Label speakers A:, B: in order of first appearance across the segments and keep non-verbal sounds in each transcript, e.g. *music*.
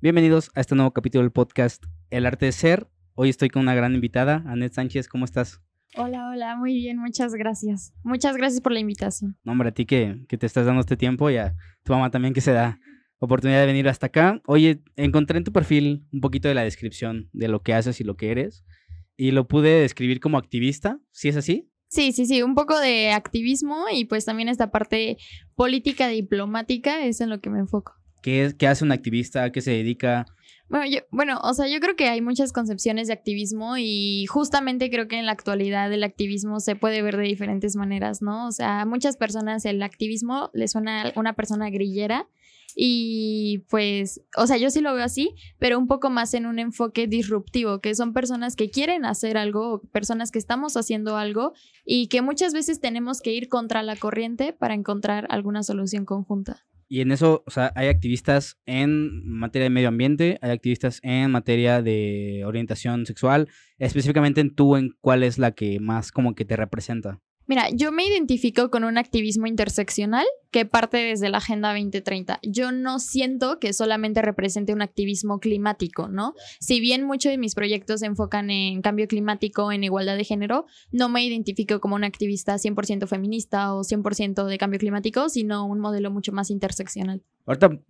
A: Bienvenidos a este nuevo capítulo del podcast El Arte de Ser. Hoy estoy con una gran invitada, Anet Sánchez. ¿Cómo estás?
B: Hola, hola, muy bien, muchas gracias. Muchas gracias por la invitación.
A: No, hombre, a ti que, que te estás dando este tiempo y a tu mamá también que se da oportunidad de venir hasta acá. Oye, encontré en tu perfil un poquito de la descripción de lo que haces y lo que eres y lo pude describir como activista, ¿sí es así?
B: Sí, sí, sí, un poco de activismo y pues también esta parte política diplomática es en lo que me enfoco.
A: ¿Qué, qué hace un activista? ¿A qué se dedica?
B: Bueno, yo, bueno, o sea, yo creo que hay muchas concepciones de activismo y justamente creo que en la actualidad el activismo se puede ver de diferentes maneras, ¿no? O sea, a muchas personas el activismo les suena a una persona grillera y pues, o sea, yo sí lo veo así, pero un poco más en un enfoque disruptivo, que son personas que quieren hacer algo, personas que estamos haciendo algo y que muchas veces tenemos que ir contra la corriente para encontrar alguna solución conjunta.
A: Y en eso, o sea, hay activistas en materia de medio ambiente, hay activistas en materia de orientación sexual, específicamente en tú, en cuál es la que más como que te representa.
B: Mira, yo me identifico con un activismo interseccional que parte desde la Agenda 2030. Yo no siento que solamente represente un activismo climático, ¿no? Si bien muchos de mis proyectos se enfocan en cambio climático, en igualdad de género, no me identifico como una activista 100% feminista o 100% de cambio climático, sino un modelo mucho más interseccional.
A: Ahorita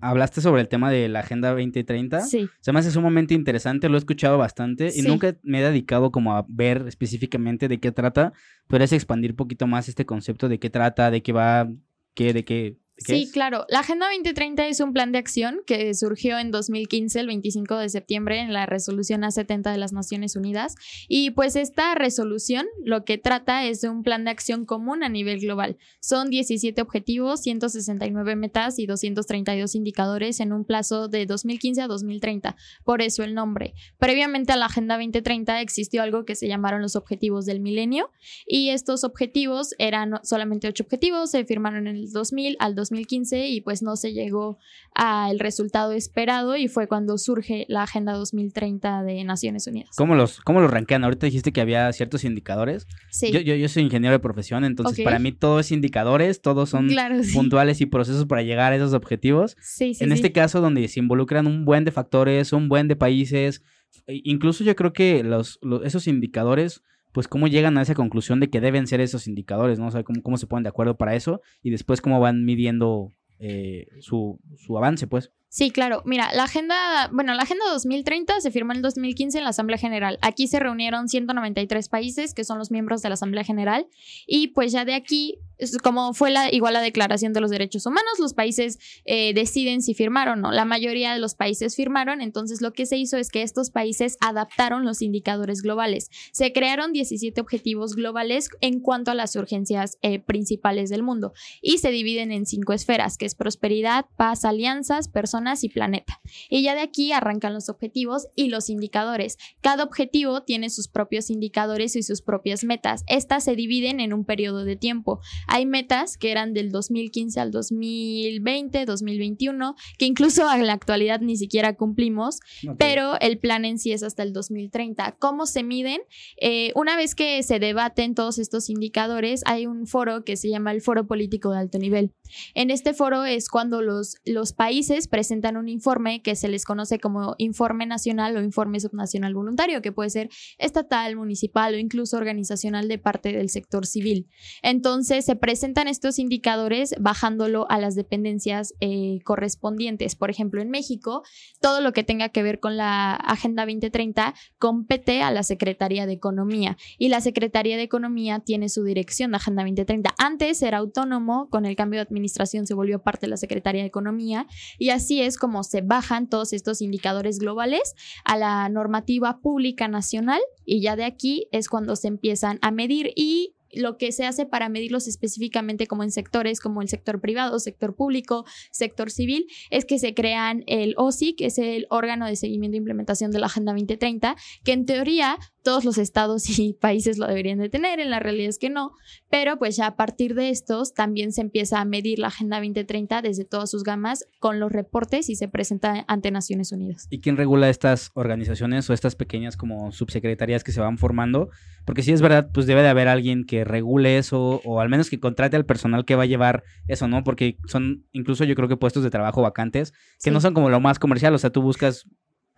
A: hablaste sobre el tema de la Agenda 2030.
B: Sí.
A: Se me hace sumamente interesante, lo he escuchado bastante y nunca me he dedicado como a ver específicamente de qué trata. ¿Podrías expandir un poquito más este concepto de qué trata, de qué va, qué, de qué,
B: Sí, claro. La Agenda 2030 es un plan de acción que surgió en 2015, el 25 de septiembre, en la resolución A70 de las Naciones Unidas. Y pues esta resolución lo que trata es de un plan de acción común a nivel global. Son 17 objetivos, 169 metas y 232 indicadores en un plazo de 2015 a 2030. Por eso el nombre. Previamente a la Agenda 2030 existió algo que se llamaron los objetivos del milenio y estos objetivos eran solamente ocho objetivos, se firmaron en el 2000 al 2000 2015 y pues no se llegó al resultado esperado y fue cuando surge la Agenda 2030 de Naciones Unidas.
A: ¿Cómo los, cómo los rankean? Ahorita dijiste que había ciertos indicadores.
B: Sí.
A: Yo, yo, soy ingeniero de profesión, entonces para mí todo es indicadores, todos son puntuales y procesos para llegar a esos objetivos.
B: Sí,
A: en este caso, donde se involucran un buen de factores, un buen de países, e incluso yo creo que los, esos indicadores pues cómo llegan a esa conclusión de que deben ser esos indicadores, ¿no? O sea, cómo, cómo se ponen de acuerdo para eso y después cómo van midiendo eh, su, su avance, pues.
B: Sí, claro. Mira, la agenda, bueno, la agenda 2030 se firmó en el 2015 en la Asamblea General. Aquí se reunieron 193 países que son los miembros de la Asamblea General y pues ya de aquí, como fue igual la Declaración de los Derechos Humanos, los países eh, deciden si firmaron o no. La mayoría de los países firmaron, entonces lo que se hizo es que estos países adaptaron los indicadores globales. Se crearon 17 objetivos globales en cuanto a las urgencias eh, principales del mundo y se dividen en cinco esferas, que es prosperidad, paz, alianzas, personas y planeta. Y ya de aquí arrancan los objetivos y los indicadores. Cada objetivo tiene sus propios indicadores y sus propias metas. Estas se dividen en un periodo de tiempo. Hay metas que eran del 2015 al 2020, 2021, que incluso en la actualidad ni siquiera cumplimos, pero el plan en sí es hasta el 2030. ¿Cómo se miden? Eh, una vez que se debaten todos estos indicadores, hay un foro que se llama el Foro Político de Alto Nivel. En este foro es cuando los, los países presentan un informe que se les conoce como informe nacional o informe subnacional voluntario, que puede ser estatal, municipal o incluso organizacional de parte del sector civil. Entonces se presentan estos indicadores bajándolo a las dependencias eh, correspondientes. Por ejemplo, en México, todo lo que tenga que ver con la Agenda 2030 compete a la Secretaría de Economía y la Secretaría de Economía tiene su dirección de Agenda 2030. Antes era autónomo, con el cambio de administración se volvió parte de la Secretaría de Economía y así es como se bajan todos estos indicadores globales a la normativa pública nacional y ya de aquí es cuando se empiezan a medir y lo que se hace para medirlos específicamente como en sectores como el sector privado, sector público, sector civil, es que se crean el OSI, que es el órgano de seguimiento e implementación de la Agenda 2030, que en teoría todos los estados *laughs* y países lo deberían de tener, en la realidad es que no, pero pues ya a partir de estos también se empieza a medir la Agenda 2030 desde todas sus gamas con los reportes y se presenta ante Naciones Unidas.
A: ¿Y quién regula estas organizaciones o estas pequeñas como subsecretarías que se van formando? Porque si es verdad, pues debe de haber alguien que regule eso o al menos que contrate al personal que va a llevar eso, ¿no? Porque son incluso yo creo que puestos de trabajo vacantes que no son como lo más comercial, o sea, tú buscas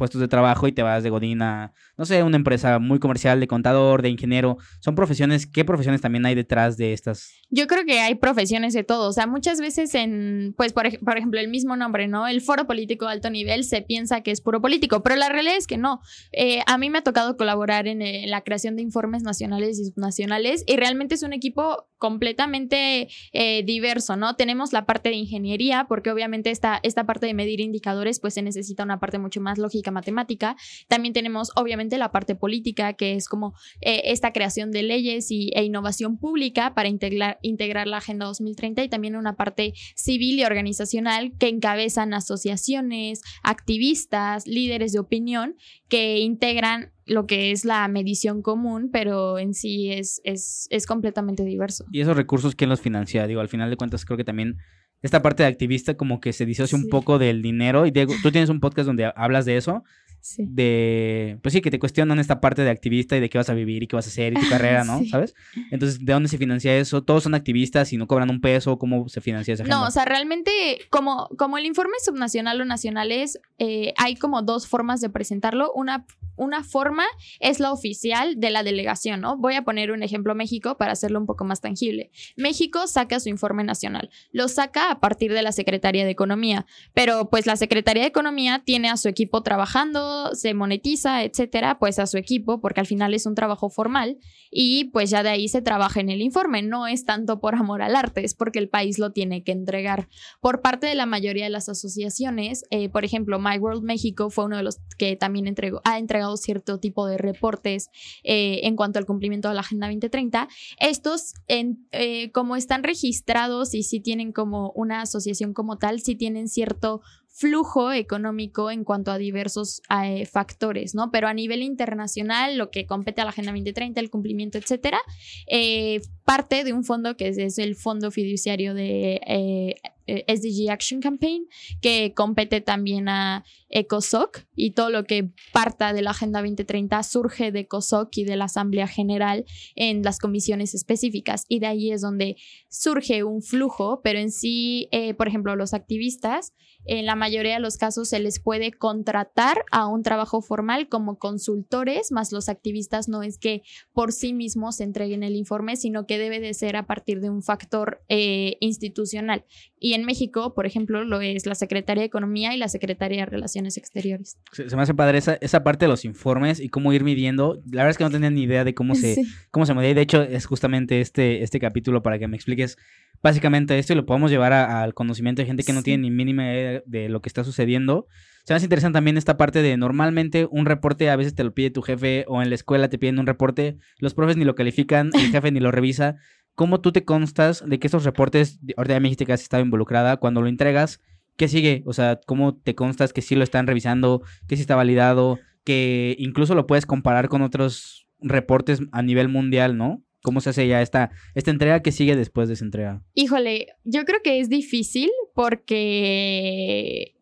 A: puestos de trabajo y te vas de Godina, no sé, una empresa muy comercial de contador, de ingeniero. Son profesiones, ¿qué profesiones también hay detrás de estas?
B: Yo creo que hay profesiones de todo. O sea, muchas veces en, pues, por, por ejemplo, el mismo nombre, ¿no? El foro político de alto nivel se piensa que es puro político, pero la realidad es que no. Eh, a mí me ha tocado colaborar en, en, la creación de informes nacionales y subnacionales y realmente es un equipo completamente eh, diverso, ¿no? Tenemos la parte de ingeniería, porque obviamente esta, esta parte de medir indicadores, pues se necesita una parte mucho más lógica matemática. También tenemos obviamente la parte política, que es como eh, esta creación de leyes y, e innovación pública para integrar, integrar la Agenda 2030 y también una parte civil y organizacional que encabezan asociaciones, activistas, líderes de opinión que integran lo que es la medición común, pero en sí es, es, es completamente diverso.
A: ¿Y esos recursos quién los financia? Digo, al final de cuentas creo que también esta parte de activista como que se disocia un poco del dinero. Y Diego, tú tienes un podcast donde hablas de eso. Sí. De, pues sí, que te cuestionan esta parte de activista y de qué vas a vivir y qué vas a hacer y tu *laughs* carrera, ¿no? ¿Sabes? Entonces, ¿de dónde se financia eso? ¿Todos son activistas y no cobran un peso? ¿Cómo se financia esa
B: No, o sea, realmente, como, como el informe subnacional o nacional es, eh, hay como dos formas de presentarlo. Una una forma es la oficial de la delegación, ¿no? Voy a poner un ejemplo México para hacerlo un poco más tangible. México saca su informe nacional, lo saca a partir de la Secretaría de Economía, pero pues la Secretaría de Economía tiene a su equipo trabajando, se monetiza, etcétera, pues a su equipo, porque al final es un trabajo formal y pues ya de ahí se trabaja en el informe. No es tanto por amor al arte, es porque el país lo tiene que entregar. Por parte de la mayoría de las asociaciones, eh, por ejemplo, My World México fue uno de los que también entregó, ha entregado cierto tipo de reportes eh, en cuanto al cumplimiento de la Agenda 2030. Estos, eh, como están registrados y si tienen como una asociación como tal, si tienen cierto flujo económico en cuanto a diversos eh, factores, ¿no? Pero a nivel internacional, lo que compete a la Agenda 2030, el cumplimiento, etcétera, parte de un fondo que es, el Fondo Fiduciario de SDG Action Campaign, que compete también a ECOSOC y todo lo que parta de la Agenda 2030 surge de ECOSOC y de la Asamblea General en las comisiones específicas. Y de ahí es donde surge un flujo, pero en sí, por ejemplo, los activistas, en la mayoría de los casos se les puede contratar a un trabajo formal como consultores, más los activistas no es que por sí mismos entreguen el informe, sino que debe de ser a partir de un factor eh, institucional. Y en México, por ejemplo, lo es la Secretaría de Economía y la Secretaría de Relaciones Exteriores.
A: Se, me hace padre esa, esa, parte de los informes y cómo ir midiendo. La verdad es que no tenía ni idea de cómo se, cómo se medía. De hecho, es justamente este, este capítulo para que me expliques básicamente esto y lo podemos llevar al conocimiento de gente que no tiene ni mínima idea de lo que está sucediendo. Se me hace interesante también esta parte de normalmente un reporte a veces te lo pide tu jefe o en la escuela te piden un reporte, los profes ni lo califican, el *laughs* jefe ni lo revisa. ¿Cómo tú te constas de que estos reportes, ahorita ya me dijiste que has estado involucrada, cuando lo entregas, ¿qué sigue? O sea, ¿cómo te constas que sí lo están revisando, que sí está validado, que incluso lo puedes comparar con otros reportes a nivel mundial, ¿no? ¿Cómo se hace ya esta, esta entrega que sigue después de esa entrega?
B: Híjole, yo creo que es difícil porque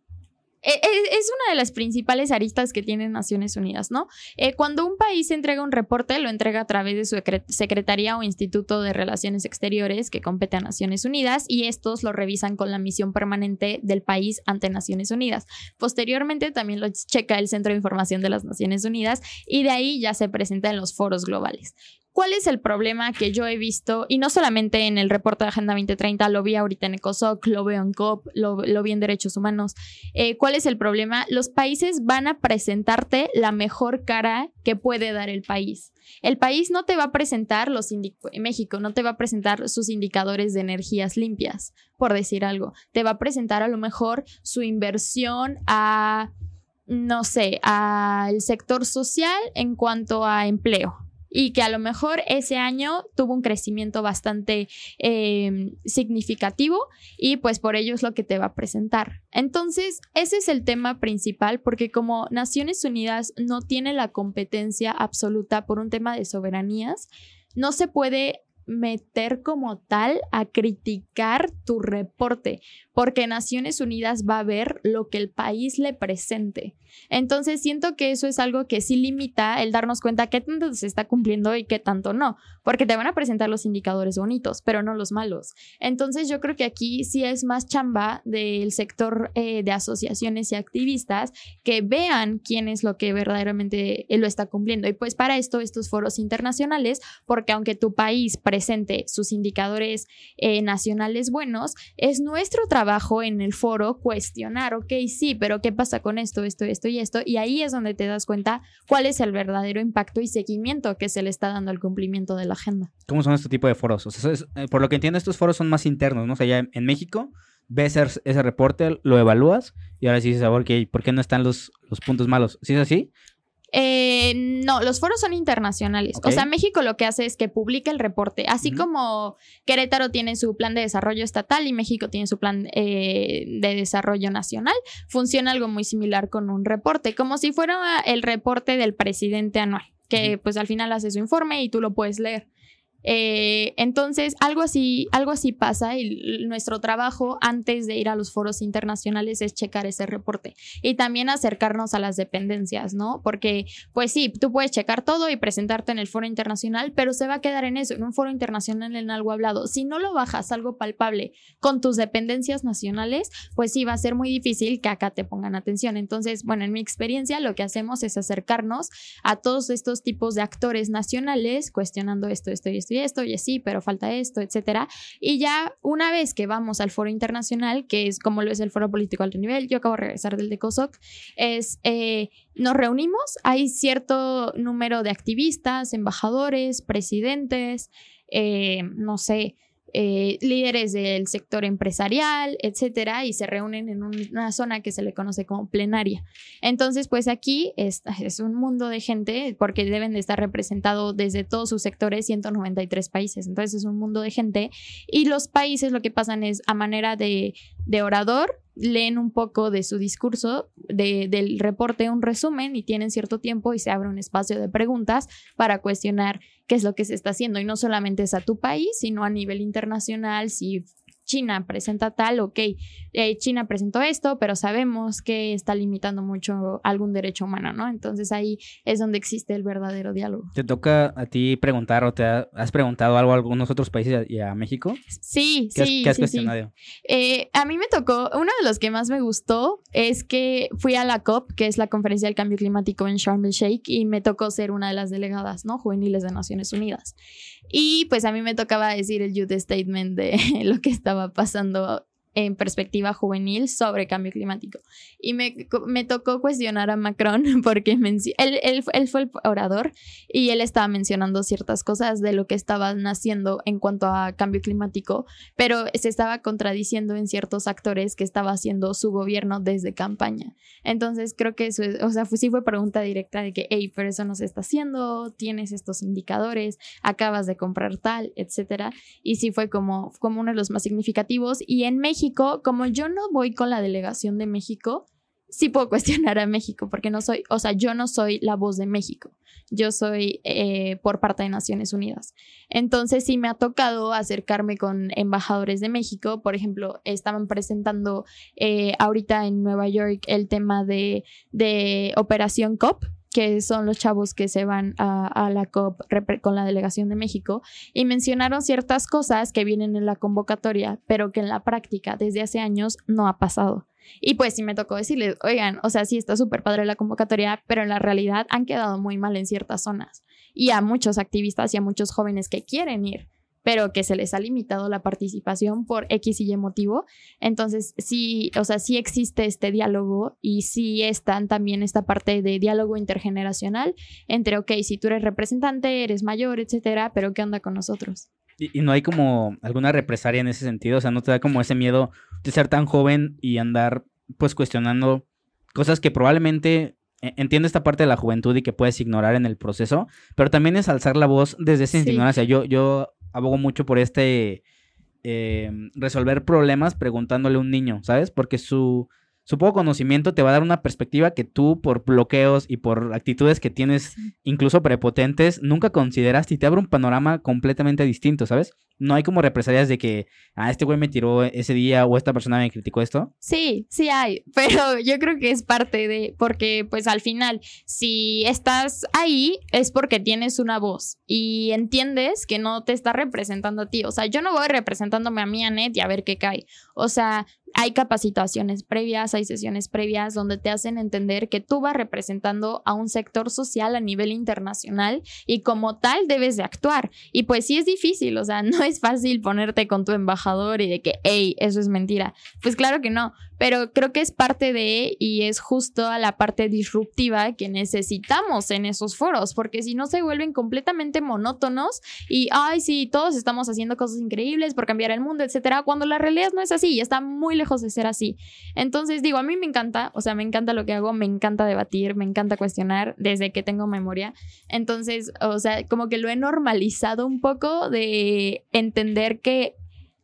B: e, e, es una de las principales aristas que tienen Naciones Unidas, ¿no? Eh, cuando un país entrega un reporte, lo entrega a través de su Secretaría o Instituto de Relaciones Exteriores que compete a Naciones Unidas y estos lo revisan con la misión permanente del país ante Naciones Unidas. Posteriormente también lo checa el Centro de Información de las Naciones Unidas y de ahí ya se presenta en los foros globales. ¿Cuál es el problema que yo he visto? Y no solamente en el reporte de Agenda 2030, lo vi ahorita en ECOSOC, lo veo en COP, lo, vi en Derechos Humanos. Eh, ¿Cuál es el problema? Los países van a presentarte la mejor cara que puede dar el país. El país no te va a presentar los México no te va a presentar sus indicadores de energías limpias, por decir algo. Te va a presentar a lo mejor su inversión a no sé, al sector social en cuanto a empleo y que a lo mejor ese año tuvo un crecimiento bastante em, significativo y pues por ello es lo que te va a presentar. Entonces, ese es el tema principal porque como Naciones Unidas no tiene la competencia absoluta por un tema de soberanías, no se puede meter como tal a criticar tu reporte, porque Naciones Unidas va a ver lo que el país le presente. Entonces siento que eso es algo que sí limita el darnos cuenta qué tanto se está cumpliendo y qué tanto no, porque te van a presentar los indicadores bonitos, pero no los malos. Entonces yo creo que aquí sí es más chamba del sector eh, de asociaciones y activistas que vean quién es lo que verdaderamente lo está cumpliendo. Y pues para esto estos foros internacionales, porque aunque tu país presente sus indicadores eh, nacionales buenos, es nuestro trabajo en el foro cuestionar, ok, sí, pero ¿qué pasa con esto, esto, esto y esto? Y ahí es donde te das cuenta cuál es el verdadero impacto y seguimiento que se le está dando al cumplimiento de la agenda.
A: ¿Cómo son este tipo de foros? Eh, por lo que entiendo, estos foros son más internos, ¿no? O sea, ya en México ves ese, reporte, lo evalúas y ahora sí dices, ¿por qué no están los, los puntos malos? ¿Sí es así?
B: Eh, no, los foros son internacionales. O sea, México lo que hace es que publica el reporte, así como Querétaro tiene su plan de desarrollo estatal y México tiene su plan eh, de desarrollo nacional, funciona algo muy similar con un reporte, como si fuera el reporte del presidente anual, que pues al final hace su informe y tú lo puedes leer. Eh, entonces, algo así, algo así pasa y nuestro trabajo antes de ir a los foros internacionales es checar ese reporte y también acercarnos a las dependencias, ¿no? Porque, pues sí, tú puedes checar todo y presentarte en el foro internacional, pero se va a quedar en eso, en un foro internacional en algo hablado. Si no lo bajas algo palpable con tus dependencias nacionales, pues sí va a ser muy difícil que acá te pongan atención. Entonces, bueno, en mi experiencia lo que hacemos es acercarnos a todos estos tipos de actores nacionales cuestionando esto, esto y esto y esto, y así, pero falta esto, etcétera. Y ya una vez que vamos al foro internacional, que es como lo es el foro político alto nivel, yo acabo de regresar del de COSOC, es eh, nos reunimos, hay cierto número de activistas, embajadores, presidentes, eh, no sé, eh, líderes del sector empresarial, etcétera, y se reúnen en una zona que se le conoce como plenaria. Entonces, pues aquí es, un mundo de gente, porque deben de estar representados desde todos sus sectores, 193 países. Entonces, es un mundo de gente. Y los países lo que pasan es a manera de, de orador, leen un poco de su discurso, del reporte, un resumen y tienen cierto tiempo y se abre un espacio de preguntas para cuestionar qué es lo que se está haciendo. Y no solamente es a tu país, sino a nivel internacional, si China presenta tal, ok, eh, China presentó esto, pero sabemos que está limitando mucho algún derecho humano, ¿no? Entonces ahí es donde existe el verdadero diálogo.
A: ¿Te toca a ti preguntar o te has preguntado algo a algunos otros países y a México?
B: Sí,
A: sí. ¿Qué has cuestionado?
B: Eh, a mí me tocó, uno de los que más me gustó es que fui a la COP, que es la Conferencia del Cambio Climático en Sharm el Sheikh, y me tocó ser una de las delegadas, ¿no? Juveniles de Naciones Unidas. Y pues a mí me tocaba decir el youth statement de *laughs* lo que estaba pasando en perspectiva juvenil sobre cambio climático. Y me, me tocó cuestionar a Macron *laughs* porque él, él, él, fue el orador y él estaba mencionando ciertas cosas de lo que estaban haciendo en cuanto a cambio climático, pero se estaba contradiciendo en ciertos actores que estaba haciendo su gobierno desde campaña. Entonces creo que eso es, o sea, sí fue pregunta directa de que, hey, pero eso no se está haciendo, tienes estos indicadores, acabas de comprar tal, etcétera. Y sí fue como, como uno de los más significativos. Y en México, como yo no voy con la delegación de México, sí puedo *laughs* cuestionar a México, porque no soy, o sea, yo no soy la voz de México, yo soy eh, por parte de Naciones Unidas. Entonces sí me ha tocado acercarme con embajadores de México, por ejemplo, estaban presentando eh, ahorita en Nueva York el tema de, de Operación COP, que son los chavos que se van a, la COP con la delegación de México, y mencionaron ciertas cosas que vienen en la convocatoria, pero que en la práctica desde hace años no ha pasado. Y pues sí me tocó decirles, oigan, o sea, sí está súper padre la convocatoria, pero en la realidad han quedado muy mal en ciertas zonas. Y a muchos activistas y a muchos jóvenes que quieren ir pero que se les ha limitado la participación por X y Y motivo. Entonces, sí, o sea, sí existe este diálogo y sí están también esta parte de diálogo intergeneracional entre, ok, si tú eres representante, eres mayor, etcétera, pero ¿qué onda con nosotros?
A: Y, no hay como alguna represalia en ese sentido, o sea, no te da como ese miedo de ser tan joven y andar pues cuestionando cosas que probablemente e, entiendo esta parte de la juventud y que puedes ignorar en el proceso, pero también es alzar la voz desde esa ignorancia. Yo, yo abogo mucho por este eh, resolver problemas preguntándole a un niño, ¿sabes? Porque su, su poco conocimiento te va a dar una perspectiva que tú, por bloqueos y por actitudes que tienes, incluso prepotentes, nunca consideraste y te abre un panorama completamente distinto, ¿sabes? No hay como represalias de que, ah, este güey me tiró ese día o esta persona me criticó esto.
B: Sí, sí hay, *laughs* pero yo creo que es parte de, porque pues al final, si estás ahí es porque tienes una voz y entiendes que no te está representando a ti. O sea, yo no voy representándome a mí, a Net, y a ver qué cae. O sea, hay capacitaciones previas, hay sesiones previas donde te hacen entender que tú vas representando a un sector social a nivel internacional y como tal debes de actuar. Y pues sí es difícil, o sea, *laughs* no es fácil ponerte con tu embajador y de que, hey, eso es mentira. Pues claro que no, pero creo que es parte de y es justo a la parte disruptiva que necesitamos en esos foros, porque si no se vuelven completamente monótonos y, ay, sí, todos estamos haciendo cosas increíbles por cambiar el mundo, etcétera, cuando la realidad no es así y está muy lejos de ser así. Entonces, digo, a mí me encanta, o sea, me encanta lo que hago, me encanta debatir, me encanta cuestionar desde que tengo memoria. Entonces, o sea, como que lo he normalizado un poco de entender que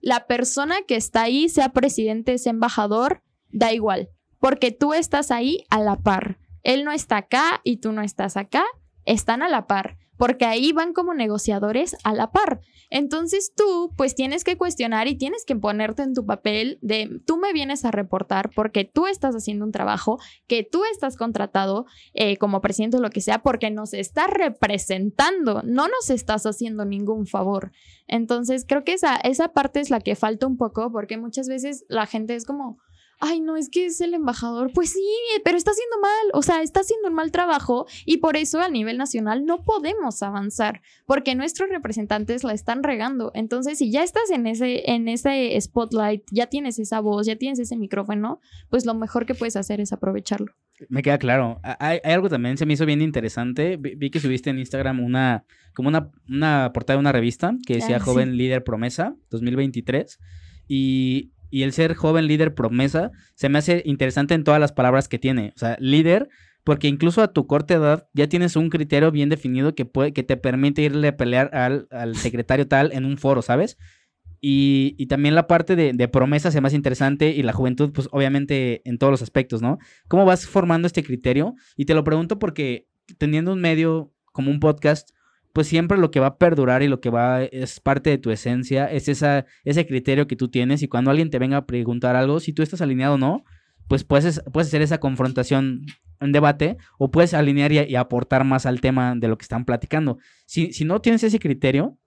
B: la persona que está ahí, sea presidente, sea embajador, da igual, porque tú estás ahí a la par. Él no está acá y tú no estás acá, están a la par, porque ahí van como negociadores a la par. Entonces tú pues tienes que cuestionar y tienes que ponerte en tu papel de tú me vienes a reportar porque tú estás haciendo un trabajo, que tú estás contratado eh, como presidente o lo que sea, porque nos estás representando, no nos estás haciendo ningún favor. Entonces creo que esa, esa parte es la que falta un poco porque muchas veces la gente es como ay, no, es que es el embajador. Pues sí, pero está haciendo mal, o sea, está haciendo un mal trabajo y por eso a nivel nacional no podemos avanzar, porque nuestros representantes la están regando. Entonces, si ya estás en ese, en ese spotlight, ya tienes esa voz, ya tienes ese micrófono, pues lo mejor que puedes hacer es aprovecharlo.
A: Me queda claro. Hay, algo también, se me hizo bien interesante. Vi, que subiste en Instagram una, como una, una portada de una revista que decía ah, Joven Líder Promesa 2023. Y y el ser joven líder promesa se me hace interesante en todas las palabras que tiene. O sea, líder, porque incluso a tu corta edad ya tienes un criterio bien definido que, puede, que te permite irle a pelear al, secretario tal en un foro, ¿sabes? Y, también la parte de, de, promesa se hace interesante y la juventud, pues obviamente en todos los aspectos, ¿no? ¿Cómo vas formando este criterio? Y te lo pregunto porque teniendo un medio como un podcast, pues siempre lo que va a perdurar y lo que va es parte de tu esencia, es esa, ese criterio que tú tienes y cuando alguien te venga a preguntar algo, si tú estás alineado o no, pues puedes, puedes hacer esa confrontación en debate o puedes alinear y, aportar más al tema de lo que están platicando. Si, si no tienes ese criterio,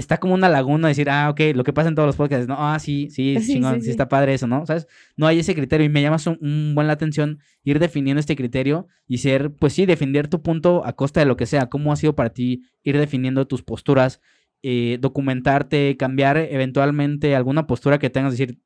A: está como una laguna decir, ah, ok, lo que pasa en todos los podcasts, no, ah, sí, sí, *laughs* sí, sí, está padre eso, ¿no? ¿Sabes? No hay ese criterio y me llama un, buen la atención ir definiendo este criterio y ser, pues sí, defender tu punto a costa de lo que sea. ¿Cómo ha sido para ti ir definiendo tus posturas, eh, documentarte, cambiar eventualmente alguna postura que tengas, decir,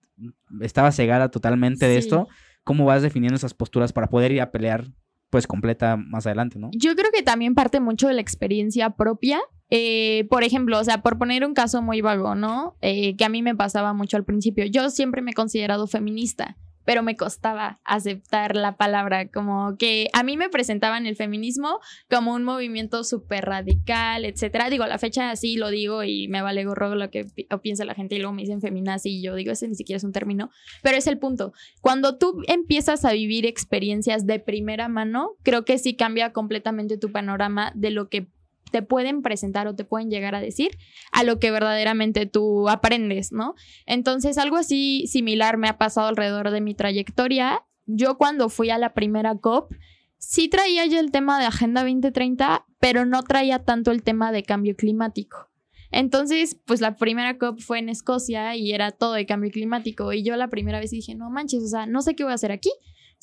A: estaba cegada totalmente de esto? ¿Cómo vas definiendo esas posturas para poder ir a pelear pues completa más adelante, ¿no?
B: Yo creo que también parte mucho de la experiencia propia. Eh, por ejemplo, o sea, por poner un caso muy vago, ¿no? Eh, que a mí me pasaba mucho al principio. Yo siempre me he considerado feminista pero me costaba aceptar la palabra, como que a mí me presentaban el feminismo como un movimiento súper radical, etcétera. Digo, la fecha así lo digo y me vale gorro lo que piensa la gente y luego me dicen feminazi y yo digo, ese ni siquiera es un término, pero es el punto. Cuando tú empiezas a vivir experiencias de primera mano, creo que sí cambia completamente tu panorama de lo que te pueden presentar o te pueden llegar a decir a lo que verdaderamente tú aprendes, ¿no? Entonces, algo así similar me ha pasado alrededor de mi trayectoria. Yo cuando fui a la primera COP, sí traía ya el tema de Agenda 2030, pero no traía tanto el tema de cambio climático. Entonces, pues la primera COP fue en Escocia y era todo de cambio climático. Y yo la primera vez dije, no manches, o sea, no sé qué voy a hacer aquí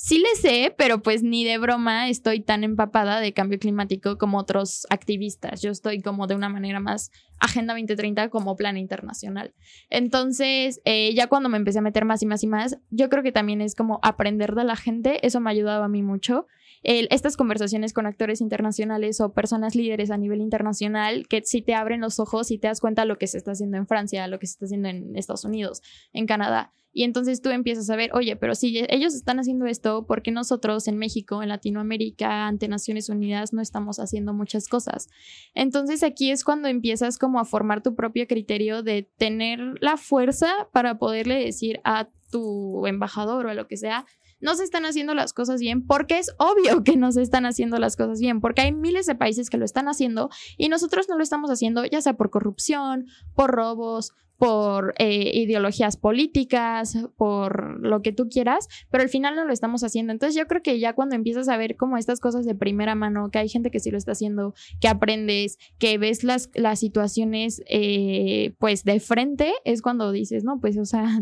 B: sí le sé, pero pues ni de broma estoy tan empapada de cambio climático como otros activistas. Yo estoy como de una manera más Agenda 2030 como plan internacional. Entonces, eh, ya cuando me empecé a meter más y más y más, yo creo que también es como aprender de la gente. Eso me ha ayudado a mí mucho. estas conversaciones con actores internacionales o personas líderes a nivel internacional que si te abren los ojos y te das cuenta de lo que se está haciendo en Francia, lo que se está haciendo en Estados Unidos, en Canadá. Y entonces tú empiezas a ver, oye, pero si ellos están haciendo esto, ¿por qué nosotros en México, en Latinoamérica, ante Naciones Unidas, no estamos haciendo muchas cosas? Entonces aquí es cuando empiezas como a formar tu propio criterio de tener la fuerza para poderle decir a tu embajador o a lo que sea, no se están haciendo las cosas bien, porque es obvio que no se están haciendo las cosas bien, porque hay miles de países que lo están haciendo y nosotros no lo estamos haciendo, ya sea por corrupción, por robos, por eh, ideologías políticas, por lo que tú quieras, pero al final no lo estamos haciendo. Entonces yo creo que ya cuando empiezas a ver como estas cosas de primera mano, que hay gente que sí lo está haciendo, que aprendes, que ves las, las situaciones eh, pues de frente, es cuando dices, no, pues o sea,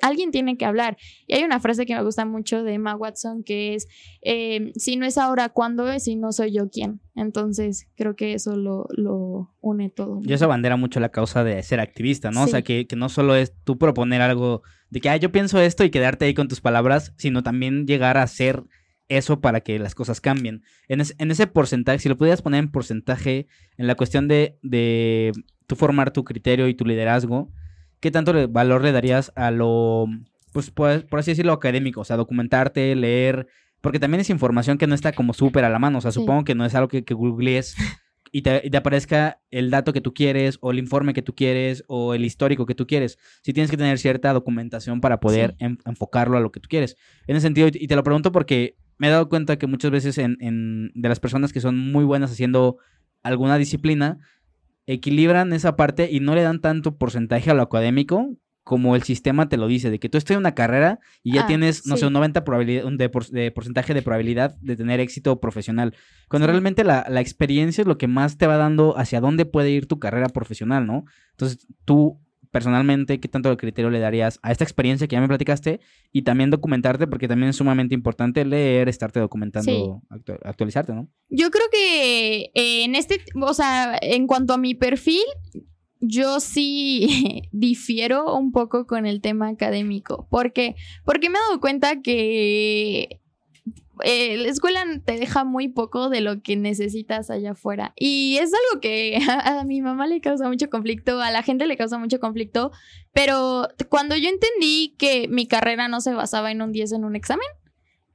B: alguien tiene que hablar. Y hay una frase que me gusta mucho de Emma Watson que es, eh, si no es ahora, ¿cuándo? Si no soy yo, ¿quién? Entonces creo que eso lo, lo une todo.
A: Y eso bandera mucho la causa de ser activista, ¿no? O sea, que, no solo es tú proponer algo de que, ah, yo pienso esto y quedarte ahí con tus palabras, sino también llegar a hacer eso para que las cosas cambien. En, ese porcentaje, si lo pudieras poner en porcentaje, en la cuestión de, de tú formar tu criterio y tu liderazgo, ¿qué tanto valor le darías a lo, pues por, por así decirlo, académico? O sea, documentarte, leer, porque también es información que no está como súper a la mano. O sea, supongo que no es algo que, que googlees y te, aparezca el dato que tú quieres, o el informe que tú quieres, o el histórico que tú quieres. Si tienes que tener cierta documentación para poder enfocarlo a lo que tú quieres. En ese sentido, y te lo pregunto porque me he dado cuenta que muchas veces en, en, de las personas que son muy buenas haciendo alguna disciplina, equilibran esa parte y no le dan tanto porcentaje a lo académico como el sistema te lo dice, de que tú estás en una carrera y ya ah, tienes, no sé, un 90 probabilidad, de, de, porcentaje de probabilidad de tener éxito profesional. Cuando realmente la, la, experiencia es lo que más te va dando hacia dónde puede ir tu carrera profesional, ¿no? Entonces, tú personalmente, ¿qué tanto de criterio le darías a esta experiencia que ya me platicaste? Y también documentarte, porque también es sumamente importante leer, estarte documentando, actualizarte, ¿no?
B: Yo creo que eh, en este, o sea, en cuanto a mi perfil, yo sí *laughs* difiero un poco con el tema académico. ¿Por qué? Porque me he dado cuenta que eh, la escuela te deja muy poco de lo que necesitas allá afuera. Y es algo que *laughs* a, mi mamá le causa mucho conflicto, a la gente le causa mucho conflicto. Pero cuando yo entendí que mi carrera no se basaba en un 10 en un examen,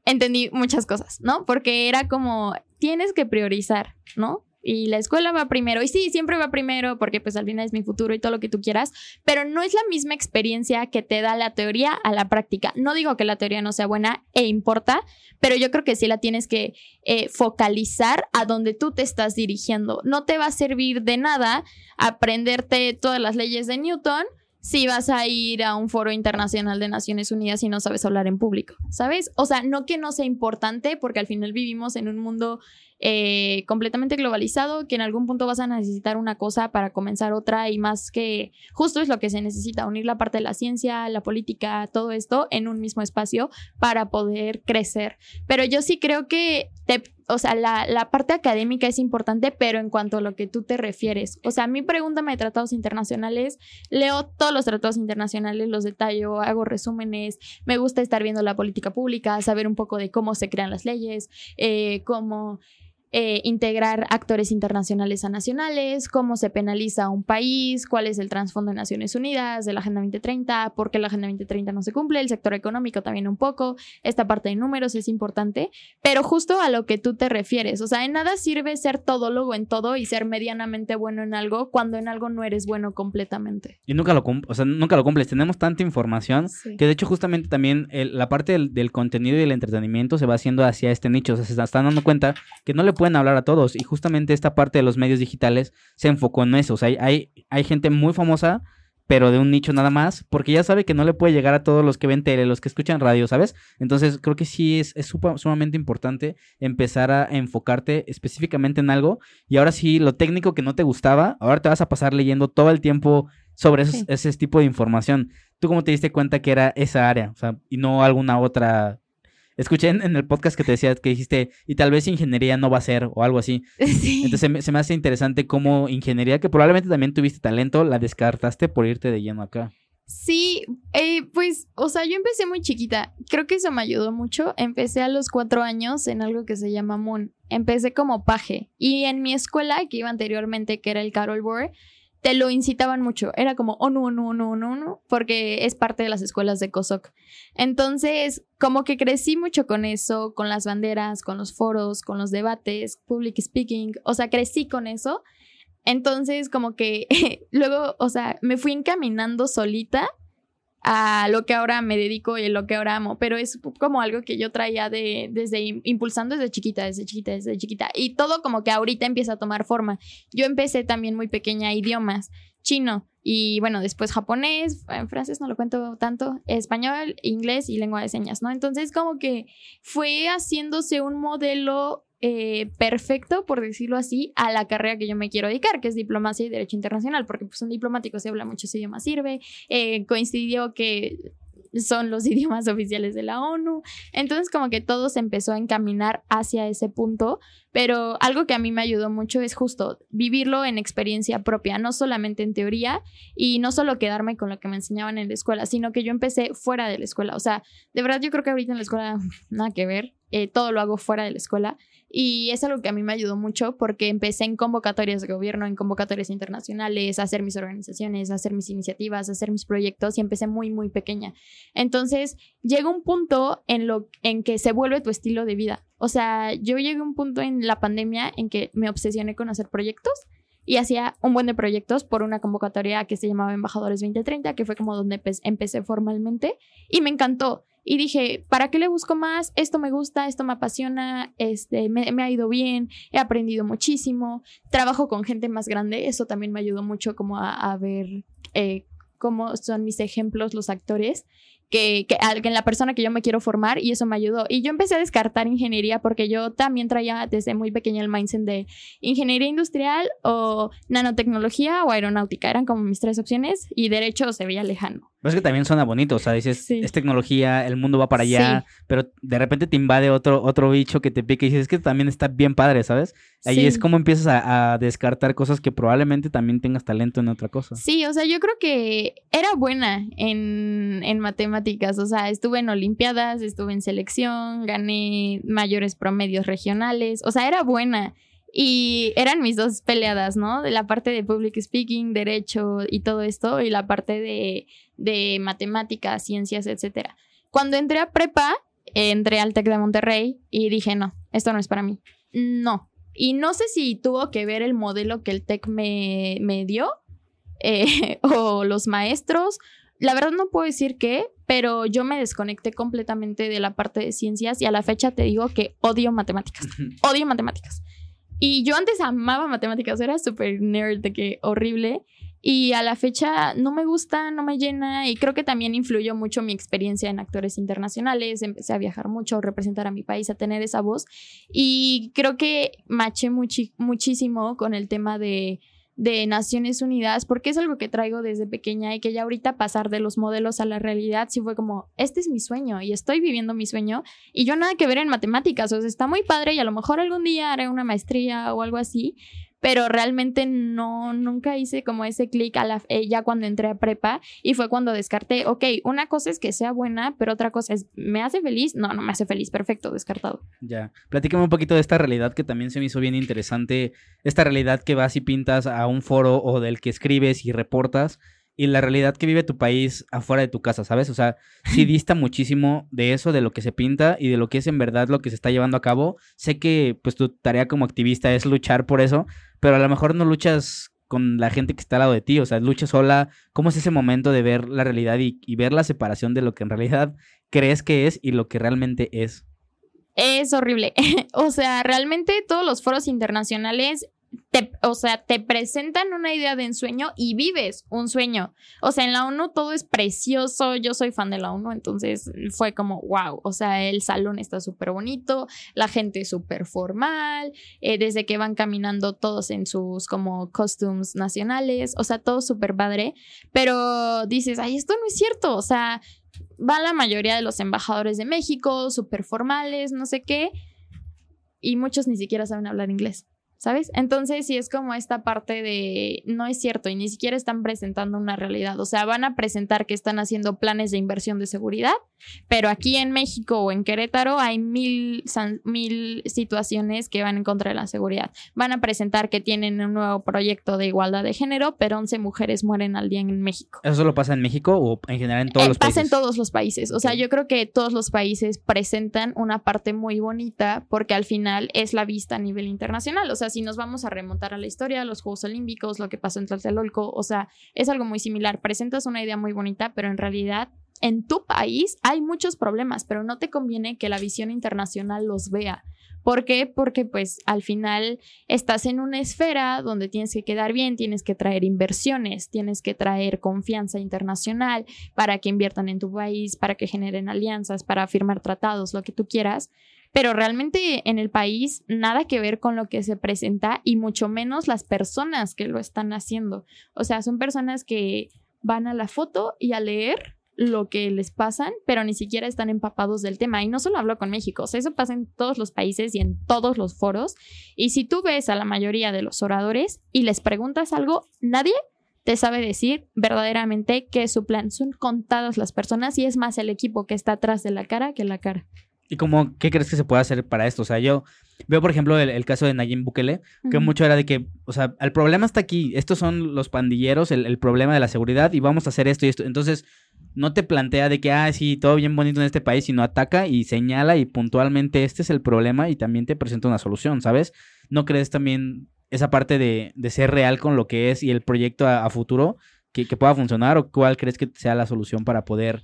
B: entendí muchas cosas, ¿no? Porque era como, tienes que priorizar, ¿no? Y la escuela va primero. Y sí, siempre va primero porque pues al final es mi futuro y todo lo que tú quieras, pero no es la misma experiencia que te da la teoría a la práctica. No digo que la teoría no sea buena e importa, pero yo creo que sí la tienes que eh, focalizar a donde tú te estás dirigiendo. No te va a servir de nada aprenderte todas las leyes de Newton si vas a ir a un foro internacional de Naciones Unidas y no sabes hablar en público, ¿sabes? O sea, no que no sea importante, porque al final vivimos en un mundo eh, completamente globalizado, que en algún punto vas a necesitar una cosa para comenzar otra y más que justo es lo que se necesita, unir la parte de la ciencia, la política, todo esto en un mismo espacio para poder crecer. Pero yo sí creo que te o sea, la, la, parte académica es importante, pero en cuanto a lo que tú te refieres. O sea, a mí pregúntame de tratados internacionales, leo todos los tratados internacionales, los detallo, hago resúmenes, me gusta estar viendo la política pública, saber un poco de cómo se crean las leyes, eh, cómo eh, integrar actores internacionales a nacionales, cómo se penaliza a un país, cuál es el trasfondo de Naciones Unidas, de la Agenda 2030, por qué la Agenda 2030 no se cumple, el sector económico también un poco, esta parte de números es importante, pero justo a lo que tú te refieres, o sea, en nada sirve ser todólogo en todo y ser medianamente bueno en algo cuando en algo no eres bueno completamente.
A: Y nunca lo, o sea, nunca lo cumples, tenemos tanta información que de hecho justamente también la parte del, del, contenido y el entretenimiento se va haciendo hacia este nicho, o sea, se están dando cuenta que no le pueden hablar a todos. Y justamente esta parte de los medios digitales se enfocó en eso. O sea, hay, hay gente muy famosa, pero de un nicho nada más, porque ya sabe que no le puede llegar a todos los que ven tele, los que escuchan radio, ¿sabes? Entonces creo que sí es, es sumamente importante empezar a enfocarte específicamente en algo. Y ahora sí, lo técnico que no te gustaba, ahora te vas a pasar leyendo todo el tiempo sobre ese tipo de información. ¿Tú cómo te diste cuenta que era esa área? O sea, y no alguna otra Escuché en, el podcast que te decía que dijiste, y tal vez ingeniería no va a ser o algo así. *laughs* Entonces se me, hace interesante cómo ingeniería, que probablemente también tuviste talento, la descartaste por irte de lleno acá.
B: Sí, eh, pues, o sea, yo empecé muy chiquita. Creo que eso me ayudó mucho. Empecé a los cuatro años en algo que se llama Moon. Empecé como paje. Y en mi escuela, que iba anteriormente, que era el Carol Bohr, te lo incitaban mucho. Era como, oh, no, no, no, no, no, porque es parte de las escuelas de COSOC. Entonces, como que crecí mucho con eso, con las banderas, con los foros, con los debates, public speaking, o sea, crecí con eso. Entonces, como que *laughs* luego, o sea, me fui encaminando solita a lo que ahora me dedico y lo que ahora amo, pero es como algo que yo traía de, desde impulsando desde chiquita, desde chiquita, desde chiquita. Y todo como que ahorita empieza a tomar forma. Yo empecé también muy pequeña idiomas, chino y bueno, después japonés, en francés no lo cuento tanto, español, inglés y lengua de señas, ¿no? Entonces como que fue haciéndose un modelo eh, perfecto, por decirlo así, a la carrera que yo me quiero dedicar, que es diplomacia y derecho internacional, porque pues un diplomático se habla muchos idiomas, sirve. Eh, coincidió que son los *laughs* idiomas oficiales de la ONU. Entonces como que todo se empezó a encaminar hacia ese punto, pero algo que a mí me ayudó mucho es justo vivirlo en experiencia propia, no solamente en teoría y no solo quedarme con lo que me enseñaban en la escuela, sino que yo empecé fuera de la escuela. O sea, de verdad yo creo que ahorita en la escuela nada que ver, eh, todo lo hago fuera de la escuela y es algo que a mí me ayudó mucho porque empecé en convocatorias de gobierno, en convocatorias internacionales, a hacer mis organizaciones, a hacer mis iniciativas, a hacer mis proyectos y empecé muy, muy pequeña. Entonces, llega un punto en, lo, en que se vuelve tu estilo de vida. O sea, yo llegué a un punto en la pandemia en que me obsesioné con hacer proyectos y hacía un buen de proyectos por una convocatoria que se llamaba Embajadores 2030, que fue como donde empecé formalmente y me encantó. Y dije, ¿para qué le busco más? Esto me gusta, esto me apasiona, este, me, ha ido bien, he aprendido muchísimo, trabajo con gente más grande, eso también me ayudó mucho como a, ver eh, cómo son mis ejemplos los actores que, que, en la persona que yo me quiero formar y eso me ayudó. Y yo empecé a descartar ingeniería porque yo también traía desde muy pequeña el mindset de ingeniería industrial o nanotecnología o aeronáutica. Eran como mis tres opciones y derecho se veía lejano.
A: Pero es que también suena bonito, o sea, dices, es tecnología, el mundo va para allá, pero de repente te invade otro, otro bicho que te pique y dices, es que también está bien padre, ¿sabes? Ahí es como empiezas a, descartar cosas que probablemente también tengas talento en otra cosa.
B: Sí, o sea, yo creo que era buena en, en matemáticas, o sea, estuve en Olimpiadas, estuve en selección, gané mayores promedios regionales, o sea, era buena. Y eran mis dos peleadas, ¿no? De la parte de public speaking, derecho y todo esto, y la parte de, de matemáticas, ciencias, etc. Cuando entré a prepa, entré al TEC de Monterrey y dije, no, esto no es para mí. No. Y no sé si tuvo que ver el modelo que el TEC me, me dio eh, *laughs* o los maestros. La verdad no puedo decir qué, pero yo me desconecté completamente de la parte de ciencias y a la fecha te digo que odio matemáticas. odio matemáticas. Y yo antes amaba matemáticas, era súper nerd, de que horrible. Y a la fecha no me gusta, no me llena y creo que también influyó mucho mi experiencia en actores internacionales. Empecé a viajar mucho, a representar a mi país, a tener esa voz. Y creo que maché muchísimo con el tema de de Naciones Unidas, porque es algo que traigo desde pequeña y que ya ahorita pasar de los modelos a la realidad, sí fue como, este es mi sueño y estoy viviendo mi sueño y yo nada que ver en matemáticas, o sea, está muy padre y a lo mejor algún día haré una maestría o algo así, pero realmente no, nunca hice como ese clic a la, eh, ya cuando entré a prepa y fue cuando descarté, ok, una cosa es que sea buena, pero otra cosa es, ¿me hace feliz? No, no me hace feliz, perfecto, descartado.
A: Ya, platícame un poquito de esta realidad que también se me hizo bien interesante, esta realidad que vas y pintas a un foro o del que escribes y reportas y la realidad que vive tu país afuera de tu casa, ¿sabes? O sea, sí *laughs* dista muchísimo de eso, de lo que se pinta y de lo que es en verdad lo que se está llevando a cabo. Sé que pues tu tarea como activista es luchar por eso, pero a lo mejor no luchas con la gente que está al lado de ti, o sea, luchas sola. ¿Cómo es ese momento de ver la realidad y, y ver la separación de lo que en realidad crees que es y lo que realmente es?
B: Es horrible. *laughs* o sea, realmente todos los foros internacionales o sea, te presentan una idea de ensueño y vives un sueño. O sea, en la ONU todo es precioso. Yo soy fan de la ONU, entonces fue como, wow. O sea, el salón está súper bonito, la gente súper formal, eh, desde que van caminando todos en sus como costumes nacionales. O sea, todo súper padre. Pero dices, ay, esto no es cierto. O sea, va la mayoría de los embajadores de México, súper formales, no sé qué. Y muchos ni siquiera saben hablar inglés. ¿Sabes? Entonces, sí es como esta parte de no es cierto y ni siquiera están presentando una realidad. O sea, van a presentar que están haciendo planes de inversión de seguridad, pero aquí en México o en Querétaro hay mil, mil situaciones que van en contra de la seguridad. Van a presentar que tienen un nuevo proyecto de igualdad de género, pero 11 mujeres mueren al día en México.
A: ¿Eso solo pasa en México o en general en todos eh, los países?
B: Pasa en todos los países. O sea, yo creo que todos los países presentan una parte muy bonita porque al final es la vista a nivel internacional. O sea, si nos vamos a remontar a la historia, los Juegos Olímpicos, lo que pasó en Tlatelolco, o sea, es algo muy similar. Presentas una idea muy bonita, pero en realidad en tu país hay muchos problemas, pero no te conviene que la visión internacional los vea. ¿Por qué? Porque pues al final estás en una esfera donde tienes que quedar bien, tienes que traer inversiones, tienes que traer confianza internacional para que inviertan en tu país, para que generen alianzas, para firmar tratados, lo que tú quieras. Pero realmente en el país nada que ver con lo que se presenta y mucho menos las personas que lo están haciendo. O sea, son personas que van a la foto y a leer lo que les pasan, pero ni siquiera están empapados del tema. Y no solo hablo con México, eso pasa en todos los países y en todos los foros. Y si tú ves a la mayoría de los oradores y les preguntas algo, nadie te sabe decir verdaderamente que su plan. Son contadas las personas y es más el equipo que está atrás de la cara que la cara.
A: ¿Y cómo, qué crees que se puede hacer para esto? O sea, yo veo, por ejemplo, el, caso de Nayib Bukele, que mucho era de que, o sea, el problema está aquí, estos son los pandilleros, el, el, problema de la seguridad y vamos a hacer esto y esto. Entonces, no te plantea de que, ah, sí, todo bien bonito en este país, sino ataca y señala y puntualmente este es el problema y también te presenta una solución, ¿sabes? ¿No crees también esa parte de, de ser real con lo que es y el proyecto a, futuro que, que, pueda funcionar o cuál crees que sea la solución para poder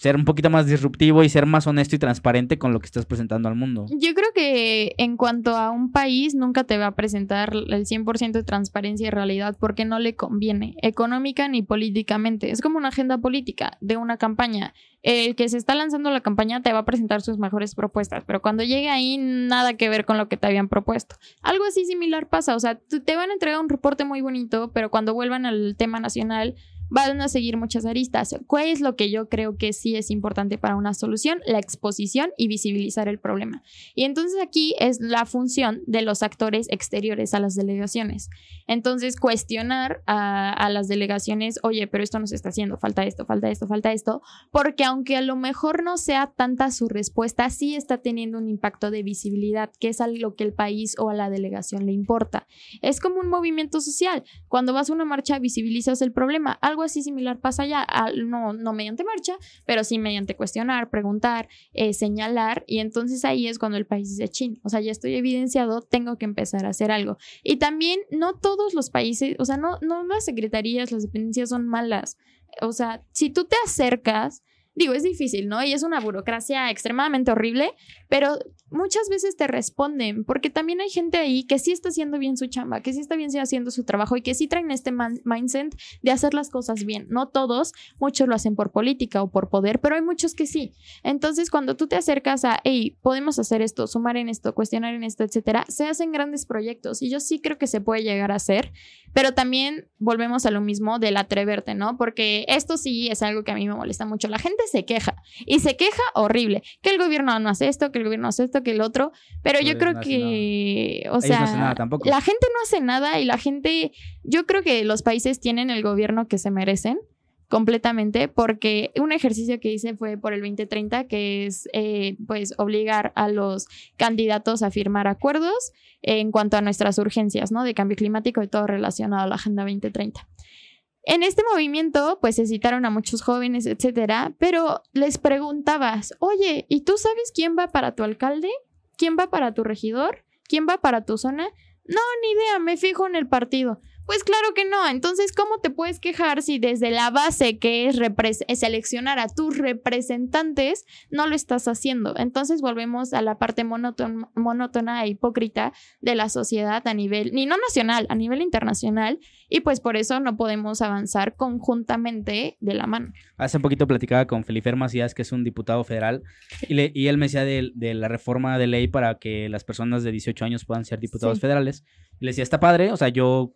A: ser un poquito más disruptivo y ser más honesto y transparente con lo que estás presentando al mundo.
B: Yo creo que en cuanto a un país, nunca te va a presentar el 100% de transparencia y realidad porque no le conviene, económica ni políticamente. Es como una agenda política de una campaña. El que se está lanzando la campaña te va a presentar sus mejores propuestas, pero cuando llegue ahí, nada que ver con lo que te habían propuesto. Algo así similar pasa, o sea, te van a entregar un reporte muy bonito, pero cuando vuelvan al tema nacional, van a seguir muchas aristas. ¿Cuál es lo que yo creo que sí es importante para una solución? La exposición y visibilizar el problema. Y entonces aquí es la función de los actores exteriores a las delegaciones. Entonces, cuestionar a, las delegaciones, oye, pero esto no se está haciendo, falta esto, falta esto, falta esto, porque aunque a lo mejor no sea tanta su respuesta, sí está teniendo un impacto de visibilidad, que es algo que el país o a la delegación le importa. Es como un movimiento social. Cuando vas a una marcha, visibilizas el problema. Algo así similar pasa allá, no, no mediante marcha, pero sí mediante cuestionar, preguntar, eh, señalar, y entonces ahí es cuando el país dice, chin, o sea, ya estoy evidenciado, tengo que empezar a hacer algo. Y también no todos los países, o sea, no, no las secretarías, las dependencias son malas. O sea, si tú te acercas Digo, es difícil, ¿no? Y es una burocracia extremadamente horrible, pero muchas veces te responden, porque también hay gente ahí que sí está haciendo bien su chamba, que sí está bien haciendo su trabajo y que sí traen este mindset de hacer las cosas bien. No todos, muchos lo hacen por política o por poder, pero hay muchos que sí. Entonces, cuando tú te acercas a, hey, podemos hacer esto, sumar en esto, cuestionar en esto, etcétera, se hacen grandes proyectos y yo sí creo que se puede llegar a hacer, pero también volvemos a lo mismo del atreverte, ¿no? Porque esto sí es algo que a mí me molesta mucho. La gente se queja y se queja horrible, que el gobierno no hace esto, que el gobierno hace esto, que el otro, pero yo creo que, o sea, la gente no hace nada y la gente, yo creo que los países tienen el gobierno que se merecen completamente porque un ejercicio que hice fue por el 2030 que es eh, pues obligar a los candidatos a firmar acuerdos en cuanto a nuestras urgencias no de cambio climático y todo relacionado a la agenda 2030 en este movimiento, pues se citaron a muchos jóvenes, etcétera, pero les preguntabas, oye, ¿y tú sabes quién va para tu alcalde? ¿Quién va para tu regidor? ¿Quién va para tu zona? No, ni idea, me fijo en el partido. Pues claro que no. Entonces, ¿cómo te puedes quejar si desde la base que es, seleccionar a tus representantes no lo estás haciendo? Entonces volvemos a la parte monótona, e hipócrita de la sociedad a nivel, ni no nacional, a nivel internacional. Y pues por eso no podemos avanzar conjuntamente de la mano.
A: Hace un poquito platicaba con Felipe Macías, que es un diputado federal, y, él me decía de, la reforma de ley para que las personas de 18 años puedan ser diputados federales. Y le decía, está padre, o sea, yo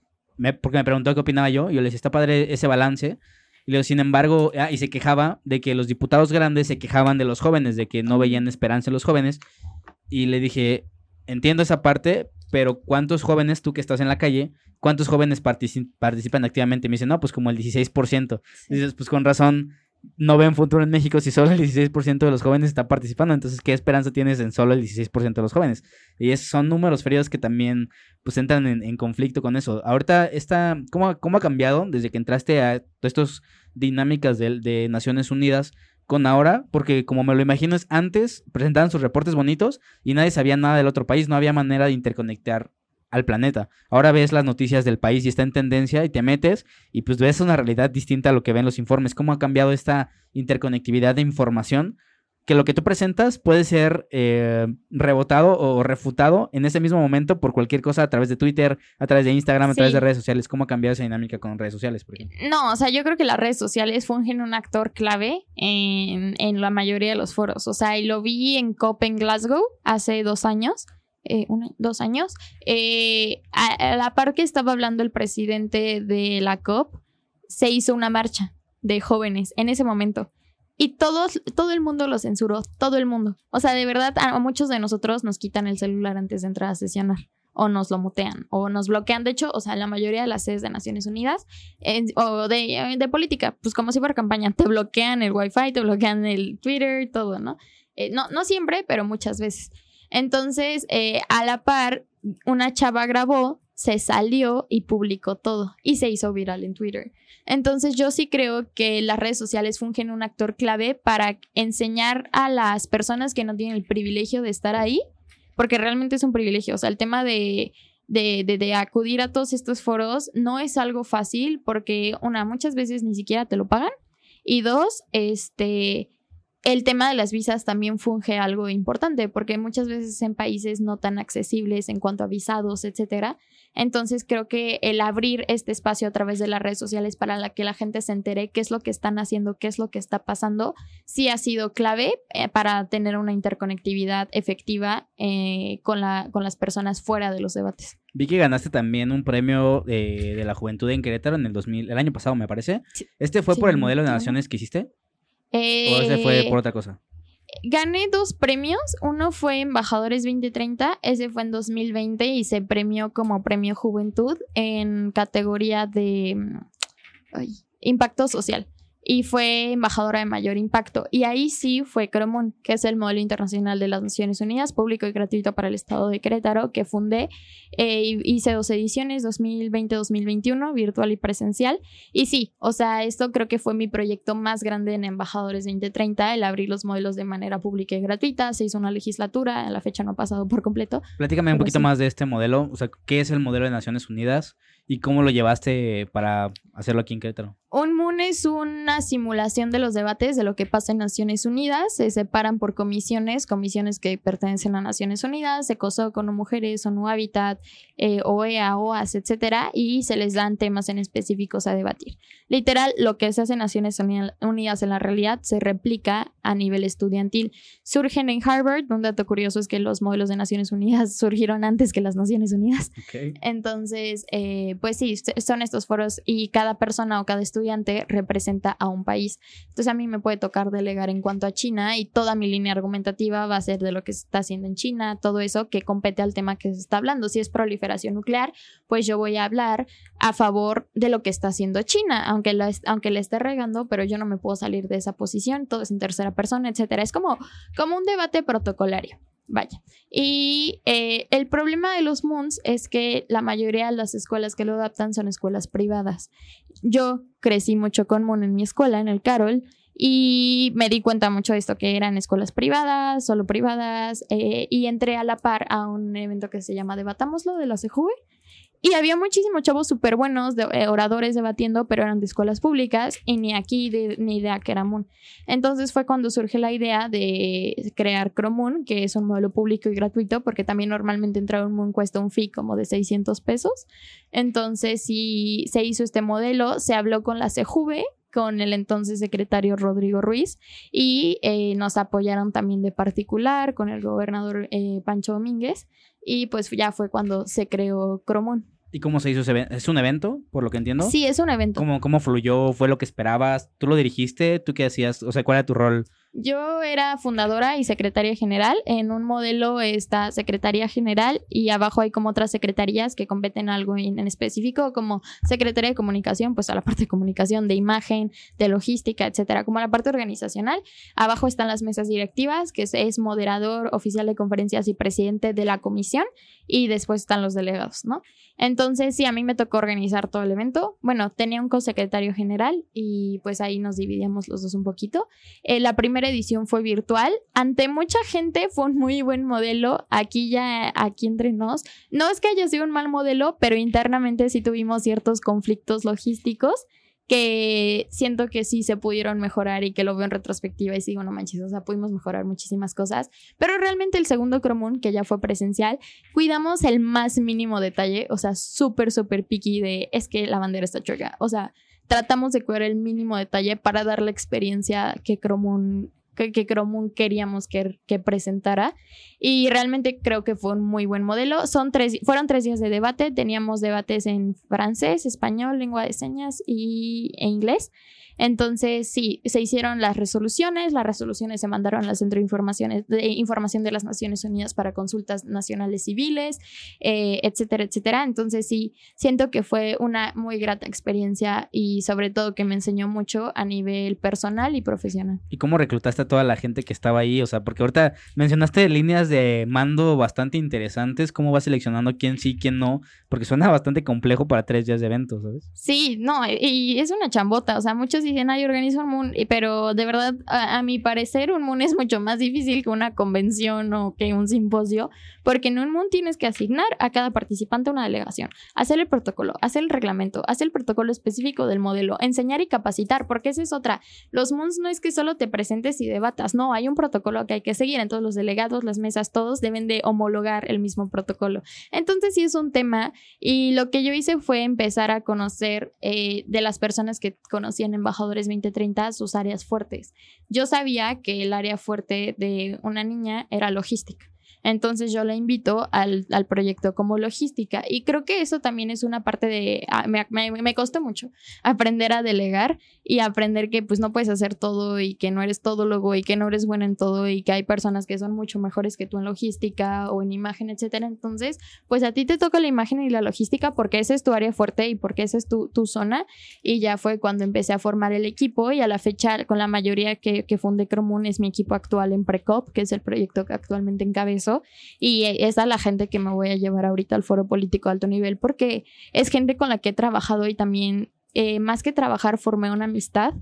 A: porque me preguntó qué opinaba yo, y yo le decía, está padre ese balance. Y luego, sin embargo, ah, y se quejaba de que los diputados grandes se quejaban de los jóvenes, de que no veían esperanza en los jóvenes. Y le dije, entiendo esa parte, pero ¿cuántos jóvenes, tú que estás en la calle, cuántos jóvenes participan activamente? Me dice, no, pues como el 16%. dices, pues con razón, no ven futuro en México si solo el 16% de los jóvenes está participando. Entonces, ¿qué esperanza tienes en solo el 16% de los jóvenes? Y esos son números fríos que también pues entran en, conflicto con eso. Ahorita, esta, ¿cómo, ¿cómo, ha cambiado desde que entraste a estas dinámicas de, de Naciones Unidas con ahora? Porque como me lo imagino es antes presentaban sus reportes bonitos y nadie sabía nada del otro país, no había manera de interconectar al planeta. Ahora ves las noticias del país y está en tendencia y te metes y pues ves una realidad distinta a lo que ven los informes. ¿Cómo ha cambiado esta interconectividad de información? que lo que tú presentas puede ser eh, rebotado o refutado en ese mismo momento por cualquier cosa a través de Twitter, a través de Instagram, a través de redes sociales. ¿Cómo ha cambiado esa dinámica con redes sociales, por ejemplo?
B: No, o sea, yo creo que las redes sociales fungen un actor clave en, en la mayoría de los foros. O sea, y lo vi en COP en Glasgow hace dos años. Eh, dos años. Eh, a, a la par que estaba hablando el presidente de la COP, se hizo una marcha de jóvenes en ese momento. Y todos, todo el mundo lo censuró, todo el mundo. O sea, de verdad, a muchos de nosotros nos quitan el celular antes de entrar a sesionar. O nos lo mutean, o nos bloquean. De hecho, o sea, la mayoría de las sedes de Naciones Unidas, o de, de, política, pues como si fuera campaña, te bloquean el Wi-Fi, te bloquean el Twitter, todo, ¿no? Eh, no, no siempre, pero muchas veces. Entonces, eh, a la par, una chava grabó, se salió y publicó todo. Y se hizo viral en Twitter. Entonces yo sí creo que las redes sociales fungen un actor clave para enseñar a las personas que no tienen el privilegio de estar ahí, porque realmente es un privilegio. O sea, el tema de, de, de, acudir a todos estos foros no es algo fácil porque, una, muchas veces ni siquiera te lo pagan. Y dos, este, el tema de las visas también funge algo importante porque muchas veces en países no tan accesibles en cuanto a visados, etcétera. Entonces creo que el abrir este espacio a través de las redes sociales para la que la gente se entere qué es lo que están haciendo, qué es lo que está pasando, sí ha sido clave eh, para tener una interconectividad efectiva eh, con, la, con las personas fuera de los debates.
A: Vi que ganaste también un premio eh, de la juventud en Querétaro en el 2000, el año pasado me parece. ¿Este fue por el modelo de naciones que hiciste? ¿O ese fue por otra cosa?
B: Gané dos premios. Uno fue Embajadores 2030, ese fue en 2020 y se premió como Premio Juventud en categoría de mm, impacto social y fue embajadora de mayor impacto. Y ahí sí fue Cromón, que es el modelo internacional de las Naciones Unidas, público y gratuito para el Estado de Querétaro, que fundé. Eh, hice dos ediciones, 2020-2021, virtual y presencial. Y sí, o sea, esto creo que fue mi proyecto más grande en Embajadores 2030, el abrir los modelos de manera pública y gratuita. Se hizo una legislatura, a la fecha no ha pasado por completo.
A: Platícame un poquito más de este modelo, o sea, ¿qué es el modelo de Naciones Unidas y cómo lo llevaste para hacerlo aquí en Querétaro?
B: Un MUN es una simulación de los debates de lo que pasa en Naciones Unidas. Se separan por comisiones, comisiones que pertenecen a Naciones Unidas, ECOSOC, con Mujeres, ONU Habitat, eh, OEA, OAS, etcétera, y se les dan temas en específicos a debatir. Literal, lo que se hace en Naciones Unidas en la realidad se replica a nivel estudiantil. Surgen en Harvard. Un dato curioso es que los modelos de Naciones Unidas *laughs* surgieron antes que las Naciones Unidas. Entonces, eh, pues sí, son estos foros y cada persona o cada estudiante representa a un país. Entonces a mí me puede tocar delegar en cuanto a China y toda mi línea argumentativa va a ser de lo que se está haciendo en China, todo eso que compete al tema que se está hablando. Si es proliferación nuclear, pues yo voy a hablar a favor de lo que está haciendo China, aunque, la, aunque le esté regando, pero yo no me puedo salir de esa posición, todo es en tercera persona, etcétera. Es como, como un debate protocolario. Vaya. Y eh, el problema de los Moons es que la mayoría de las escuelas que lo adaptan son escuelas privadas. Yo crecí mucho con Moon en mi escuela, en el Carol, y me di cuenta mucho de esto, que eran escuelas privadas, solo privadas, eh, y entré a la par a un evento que se llama Debatámoslo de la CJV, y había muchísimos chavos súper buenos, de, eh, oradores debatiendo, pero eran de escuelas públicas y ni aquí de, ni de Akeramun. Entonces fue cuando surge la idea de crear Cromun, que es un modelo público y gratuito, porque también normalmente entrar a un Moon cuesta un fee como de 600 pesos. Entonces, sí, se hizo este modelo, se habló con la CJV, con el entonces secretario Rodrigo Ruiz y eh, nos apoyaron también de particular con el gobernador eh, Pancho Domínguez y pues ya fue cuando se creó Cromón.
A: ¿Y cómo se hizo ese evento? ¿Es un evento, por lo que entiendo?
B: Sí, es un evento.
A: ¿Cómo, ¿Cómo fluyó? ¿Fue lo que esperabas? ¿Tú lo dirigiste? ¿Tú qué hacías? O sea, ¿cuál era tu rol?
B: Yo era fundadora y secretaria general. En un modelo está secretaria general y abajo hay como otras secretarías que competen algo en, específico, como secretaria de comunicación, pues a la parte de comunicación, de imagen, de logística, etcétera, como a la parte organizacional. Abajo están las mesas directivas, que es, moderador, oficial de conferencias y presidente de la comisión, y después están los delegados, ¿no? Entonces, sí, a mí me tocó organizar todo el evento. Bueno, tenía un co-secretario general y pues ahí nos dividíamos los dos un poquito. Eh, la primera primera edición fue virtual. Ante mucha gente fue un muy buen modelo. Aquí ya, aquí entre nos. No es que haya sido un mal modelo, pero internamente sí tuvimos ciertos conflictos logísticos que siento que sí se pudieron mejorar y que lo veo en retrospectiva y sigo, no manches, o sea, pudimos mejorar muchísimas cosas, pero realmente el segundo Cromun, que ya fue presencial, cuidamos el más mínimo detalle, o sea, súper, súper picky de, es que la bandera está chueca, o sea, tratamos de cuidar el mínimo detalle para dar la experiencia que Cromun que, que queríamos que, que, presentara y realmente creo que fue un muy buen modelo. Son tres, fueron tres días de debate, teníamos debates en francés, español, lengua de señas y, e inglés. Entonces, sí, se hicieron las resoluciones, las resoluciones se mandaron al Centro de, Informaciones, de Información de las Naciones Unidas para consultas nacionales civiles, eh, etcétera, etcétera. Entonces, sí, siento que fue una muy grata experiencia y sobre todo que me enseñó mucho a nivel personal y profesional.
A: ¿Y cómo reclutaste a toda la gente que estaba ahí? O sea, porque ahorita mencionaste líneas de mando bastante interesantes, ¿cómo vas seleccionando quién sí, quién no? Porque suena bastante complejo para tres días de eventos, ¿sabes?
B: Sí, no, y es una chambota, o sea, muchos dicen, ay, organizo un Moon, pero de verdad, a, mi parecer, un Moon es mucho más difícil que una convención o que un simposio, porque en un Moon tienes que asignar a cada participante una delegación, hacer el protocolo, hacer el reglamento, hacer el protocolo específico del modelo, enseñar y capacitar, porque esa es otra. Los Moons no es que solo te presentes y debatas, no, hay un protocolo que hay que seguir, entonces los delegados, las mesas, todos deben de homologar el mismo protocolo. Entonces sí es un tema y lo que yo hice fue empezar a conocer eh, de las personas que conocían embajadores 2030 sus áreas fuertes. Yo sabía que el área fuerte de una niña era logística. Entonces yo la invito al, proyecto como logística. Y creo que eso también es una parte de, ah, me, me, costó mucho aprender a delegar y aprender que pues no puedes hacer todo y que no eres todólogo y que no eres bueno en todo y que hay personas que son mucho mejores que tú en logística o en imagen, etcétera. Entonces, pues a ti te toca la imagen y la logística porque esa es tu área fuerte y porque esa es tu, tu zona. Y ya fue cuando empecé a formar el equipo y a la fecha con la mayoría que, que fundé Cromun es mi equipo actual en Precop, que es el proyecto que actualmente encabezo y esa es la gente que me voy a llevar ahorita al foro político de alto nivel porque es gente con la que he trabajado y también eh, más que trabajar formé una amistad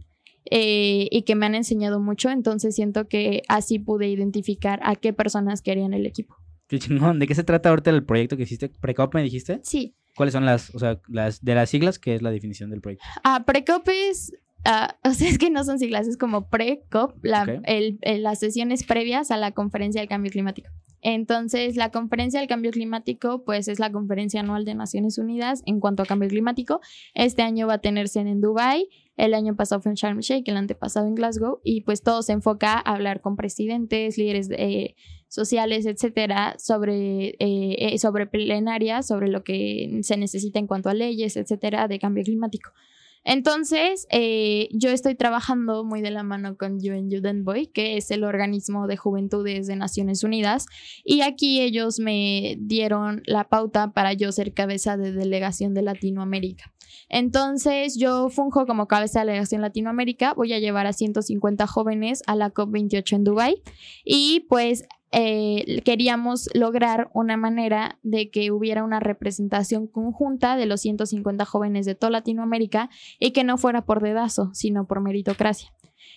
B: eh, y que me han enseñado mucho, entonces siento que así pude identificar a qué personas querían el equipo.
A: Qué chingón. ¿De qué se trata ahorita el proyecto que hiciste? ¿Precop me dijiste?
B: Sí.
A: ¿Cuáles son las, o sea, las de las siglas? ¿Qué es la definición del proyecto?
B: Ah, Precop es Ah, *laughs* o sea, es que no son siglas, es como pre-COP, las sesiones previas a la conferencia del cambio climático. Entonces, la conferencia del cambio climático, pues es la conferencia anual de Naciones Unidas en cuanto a cambio climático. Este año va a tenerse en Dubai, el año pasado fue en Sharm el Sheikh, el antepasado en Glasgow, y pues todo se enfoca a hablar con presidentes, líderes eh, sociales, etcétera, sobre, eh, eh, sobre plenaria, sobre lo que se necesita en cuanto a leyes, etcétera, de cambio climático. Entonces, eh, yo estoy trabajando muy de la mano con UN Youth Boy, que es el organismo de juventudes de Naciones Unidas, y aquí ellos me dieron la pauta para yo ser cabeza de delegación de Latinoamérica. Entonces, yo funjo como cabeza de delegación Latinoamérica, voy a llevar a 150 jóvenes a la COP28 en Dubai y pues eh, queríamos lograr una manera de que hubiera una representación conjunta de los 150 jóvenes de toda Latinoamérica y que no fuera por dedazo, sino por meritocracia.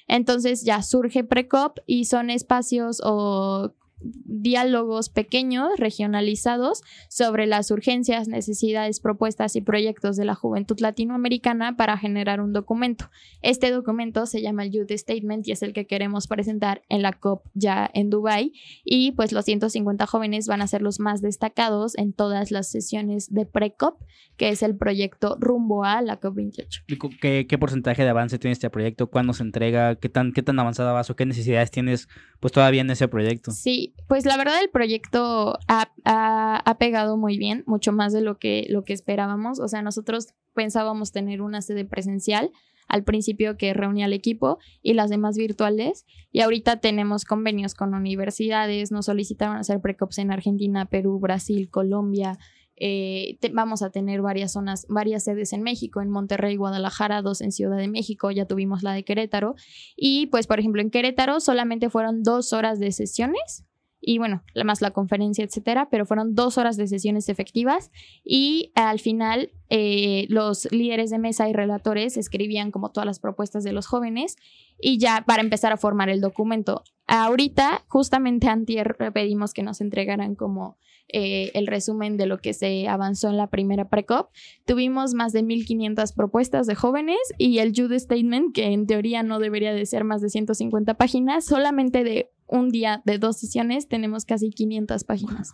B: Entonces ya surge Precop y son espacios o diálogos pequeños, regionalizados, sobre las urgencias, necesidades, propuestas y proyectos de la juventud latinoamericana para generar un documento. Este documento se llama el Youth Statement y es el que queremos presentar en la COP ya en Dubai y pues los 150 jóvenes van a ser los más destacados en todas las sesiones de pre-COP, que es el proyecto rumbo a la COP28.
A: ¿Qué, ¿Qué, porcentaje de avance tiene este proyecto? ¿Cuándo se entrega? ¿Qué tan, qué tan avanzada vas o qué necesidades tienes pues todavía en ese proyecto?
B: Sí, pues la verdad el proyecto ha, pegado muy bien, mucho más de lo que, lo que esperábamos. O sea, nosotros pensábamos tener una sede presencial al principio que reunía al equipo y las demás virtuales. Y ahorita tenemos convenios con universidades, nos solicitaron hacer precops en Argentina, Perú, Brasil, Colombia, eh, vamos a tener varias zonas, varias sedes en México, en Monterrey, Guadalajara, dos en Ciudad de México, ya tuvimos la de Querétaro. Y pues, por ejemplo, en Querétaro solamente fueron dos horas de sesiones y bueno, más la conferencia, etcétera, pero fueron dos horas de sesiones efectivas y al final eh, los líderes de mesa y relatores escribían como todas las propuestas de los jóvenes y ya para empezar a formar el documento. Ahorita, justamente antier pedimos que nos entregaran como eh, el resumen de lo que se avanzó en la primera PRECOP. Tuvimos más de 1.500 propuestas de jóvenes y el Jude Statement, que en teoría no debería de ser más de 150 páginas, solamente de un día de dos sesiones tenemos casi 500 páginas.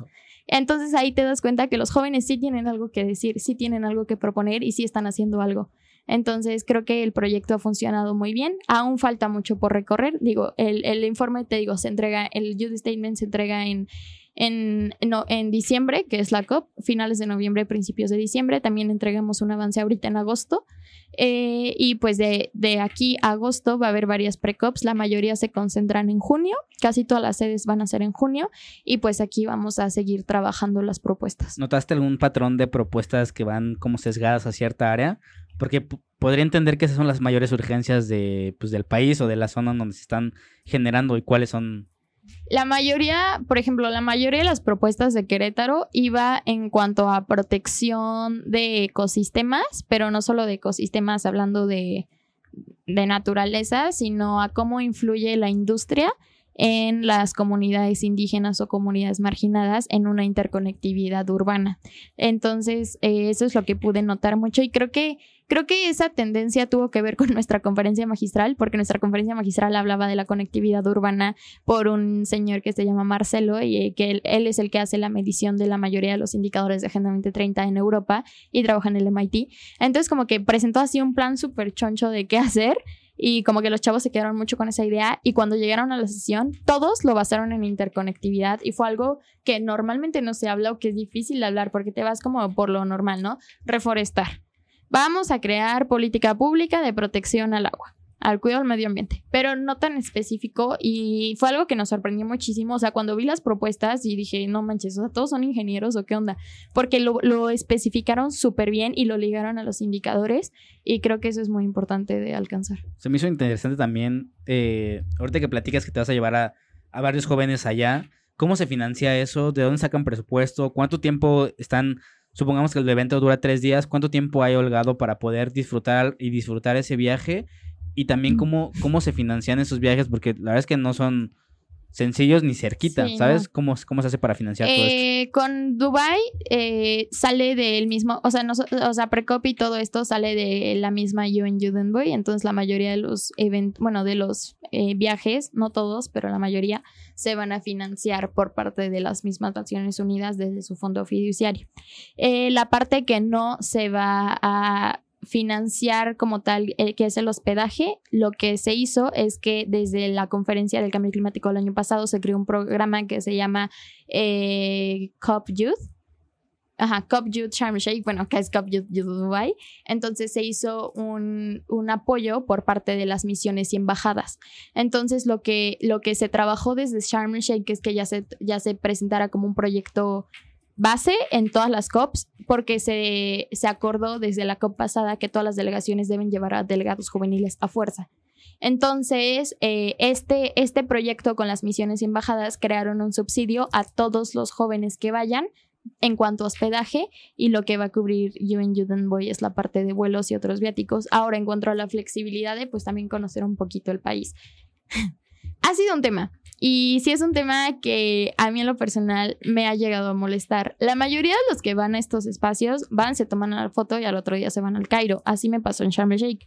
B: Entonces ahí te das cuenta que los jóvenes sí tienen algo que decir, sí tienen algo que proponer y sí están haciendo algo. Entonces creo que el proyecto ha funcionado muy bien. Aún falta mucho por recorrer. Digo, el, el informe, te digo, se entrega, el Youth Statement se entrega en en, no, en diciembre, que es la COP, finales de noviembre, principios de diciembre. También entregamos un avance ahorita en agosto. Eh, y pues de, de, aquí a agosto va a haber varias pre-COPs. La mayoría se concentran en junio. Casi todas las sedes van a ser en junio. Y pues aquí vamos a seguir trabajando las propuestas.
A: ¿Notaste algún patrón de propuestas que van como sesgadas a cierta área? Porque podría entender que esas son las mayores urgencias de, pues, del país o de la zona donde se están generando y cuáles son
B: la mayoría, por ejemplo, la mayoría de las propuestas de Querétaro iba en cuanto a protección de ecosistemas, pero no solo de ecosistemas hablando de, de naturaleza, sino a cómo influye la industria en las comunidades indígenas o comunidades marginadas en una interconectividad urbana. Entonces, eh, eso es lo que pude notar mucho y creo que creo que esa tendencia tuvo que ver con *laughs* nuestra conferencia magistral, porque nuestra conferencia magistral hablaba de la conectividad urbana por un señor que se llama Marcelo y eh, que él, es el que hace la medición de la mayoría de los indicadores de Agenda 2030 en Europa y trabaja en el MIT. Entonces, como que presentó así un plan súper choncho de qué *laughs* hacer y como que los chavos se quedaron mucho con esa idea y cuando llegaron a la sesión todos lo basaron en interconectividad y fue algo que normalmente no se habla o que es difícil de hablar porque te vas como por lo normal, ¿no? Reforestar. Vamos a crear política pública de protección al agua al cuidado del medio ambiente, pero no tan específico y fue algo que nos sorprendió muchísimo, o sea, cuando vi las propuestas y dije, no manches, o sea, todos son ingenieros o qué onda, porque lo, lo especificaron súper bien y lo ligaron a los indicadores y creo que eso es muy importante de alcanzar.
A: Se me hizo interesante también, eh, ahorita que platicas que te vas a llevar a, a varios jóvenes allá, ¿cómo se financia eso? ¿De dónde sacan presupuesto? ¿Cuánto tiempo están supongamos que el evento dura tres días, ¿cuánto tiempo hay holgado para poder disfrutar y disfrutar ese viaje? y también cómo, cómo se financian esos viajes, porque la verdad es que no son sencillos ni cerquita, ¿sabes? ¿Cómo, ¿Cómo se hace para financiar todo esto?
B: Eh, con Dubai eh, sale del mismo, o sea, no, o sea, Precop y todo esto sale de la misma UN Judenboy, entonces la mayoría de los eventos, bueno, de los eh, viajes, no todos, pero la mayoría se van a financiar por parte de las mismas Naciones Unidas desde su fondo fiduciario. la parte que no se va a financiar como tal, eh, que es el hospedaje, lo que se hizo es que desde la conferencia del cambio climático del año pasado se creó un programa que se llama eh, COP Youth. Ajá, COP Youth Sharm Sheikh, bueno, que es COP Youth, Dubai. Entonces se hizo un, un, apoyo por parte de las misiones y embajadas. Entonces lo que, lo que se trabajó desde Sharm Sheikh es que ya se, ya se presentara como un proyecto base en todas las COPs porque se, se acordó desde la COP pasada que todas las delegaciones deben llevar a delegados juveniles a fuerza. Entonces, eh, este, este proyecto con las misiones y embajadas crearon un subsidio a todos los jóvenes que vayan en cuanto a hospedaje y lo que va a cubrir UN Youth Boy es la parte de vuelos y otros viáticos. Ahora en la flexibilidad de pues también conocer un poquito el país. *laughs* ha sido un tema. Y sí es un tema que a mí en lo personal me ha llegado a molestar. La mayoría de los que van a estos espacios van, se toman la foto y al otro día se van al Cairo. Así me pasó en Sharm el Sheikh.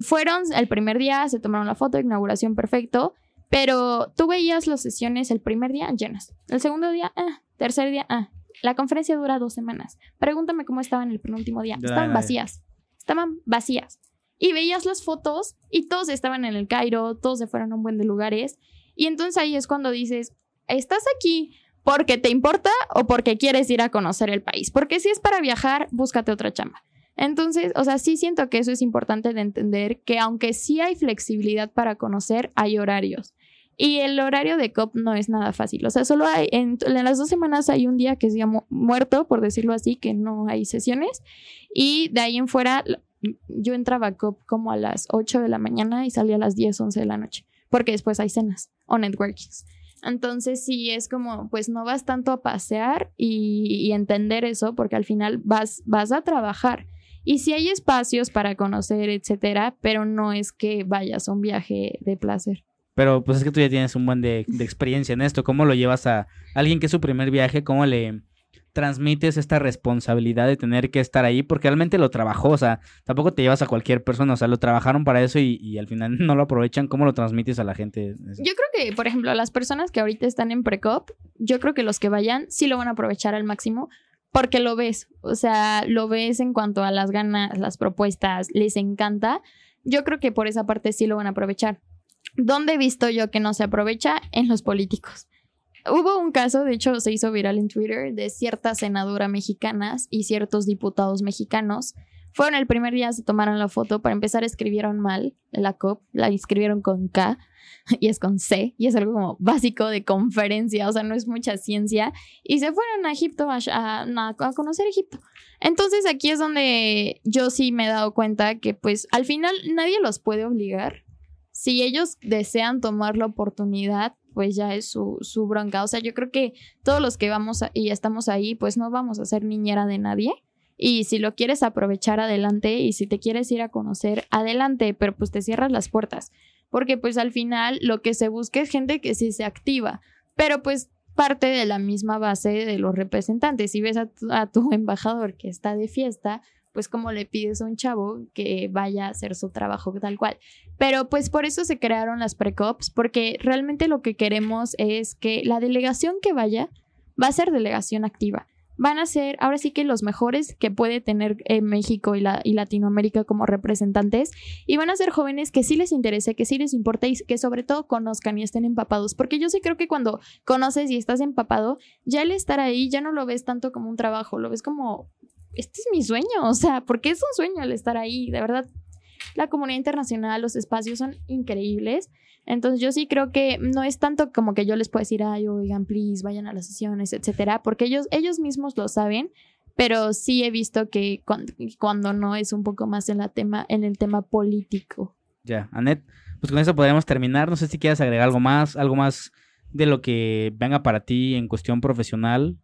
B: Fueron el primer día, se tomaron la foto, inauguración perfecto, pero tú veías las sesiones el primer día llenas. El segundo día, ah, tercer día, ah. La conferencia dura dos semanas. Pregúntame cómo estaban el penúltimo día. Estaban vacías. Estaban vacías. Y veías las fotos y todos estaban en el Cairo, todos se fueron a un buen de lugares. Y entonces ahí es cuando dices, ¿estás aquí porque te importa o porque quieres ir a conocer el país? Porque si es para viajar, búscate otra chamba. Entonces, o sea, sí siento que eso es importante de entender que aunque sí hay flexibilidad para conocer, hay horarios. Y el horario de COP no es nada fácil. O sea, solo hay, en, las dos semanas hay un día que se llama muerto, por decirlo así, que no hay sesiones. Y de ahí en fuera, yo entraba a COP como a las 8 de la mañana y salía a las 10, 11 de la noche porque después hay cenas o networkings. Entonces sí es como, pues no vas tanto a pasear y, entender eso, porque al final vas, vas a trabajar. Y sí hay espacios para conocer, etcétera, pero no es que vayas a un viaje de placer.
A: Pero pues es que tú ya tienes un buen de, de experiencia en esto. ¿Cómo lo llevas a alguien que es su primer viaje? ¿Cómo le transmites esta responsabilidad de tener que estar ahí? Porque realmente lo trabajó, o sea, tampoco te llevas a cualquier persona, o sea, lo trabajaron para eso y, y al final *laughs* no lo aprovechan. ¿Cómo lo transmites a la gente?
B: Yo creo que, por ejemplo, las personas que ahorita están en Precop, yo creo que los que vayan sí lo van a aprovechar al máximo porque lo ves, o sea, lo ves en cuanto a las ganas, las propuestas, les encanta. Yo creo que por esa parte sí lo van a aprovechar. ¿Dónde he visto yo que no se aprovecha? En los políticos. Hubo un caso, de hecho se hizo viral en Twitter, de ciertas senadoras mexicanas y ciertos diputados mexicanos. Fueron el primer día, se tomaron la foto, para empezar escribieron mal la COP, la escribieron con K *laughs* y es con C, y es algo como básico de conferencia, o sea, no es mucha ciencia, y se fueron a Egipto a, a, a conocer Egipto. Entonces aquí es donde yo sí me he dado cuenta que pues al final nadie los puede obligar. Si ellos desean tomar la oportunidad, pues ya es su, su bronca. O sea, yo creo que todos los que vamos a, y estamos ahí, pues no vamos a ser niñera de nadie. Y si lo quieres aprovechar, adelante. Y si te quieres ir a conocer, adelante. Pero pues te cierras las puertas. Porque pues al final lo que se busca es gente que sí se activa. Pero pues parte de la misma base de los representantes. Si ves a tu, a tu *laughs* embajador que está de fiesta, pues como le pides a un chavo que vaya a hacer su trabajo tal cual. Pero pues por eso se crearon las precops, porque realmente lo que queremos es que la delegación que vaya va a ser delegación activa. Van a ser ahora sí que los mejores que puede tener eh, México y, la, y Latinoamérica como representantes y van a ser jóvenes que sí les interese, que sí les importa y que sobre todo conozcan y estén empapados. Porque yo sí creo que cuando conoces y estás empapado, ya el estar ahí ya no lo ves tanto como un trabajo, lo ves como este es mi sueño, o sea, porque es un sueño el estar ahí, de verdad. La comunidad internacional, los espacios son increíbles. Entonces yo sí creo que no es tanto como que yo les puedo decir, ay, oigan, please, vayan a las sesiones, etcétera, porque ellos, ellos mismos lo saben, pero sí he visto que cuando, cuando no es un poco más en, la tema, en el tema político.
A: Ya, Anet, pues con eso podemos terminar. No sé si quieres agregar algo más, algo más de lo que venga para ti en cuestión profesional,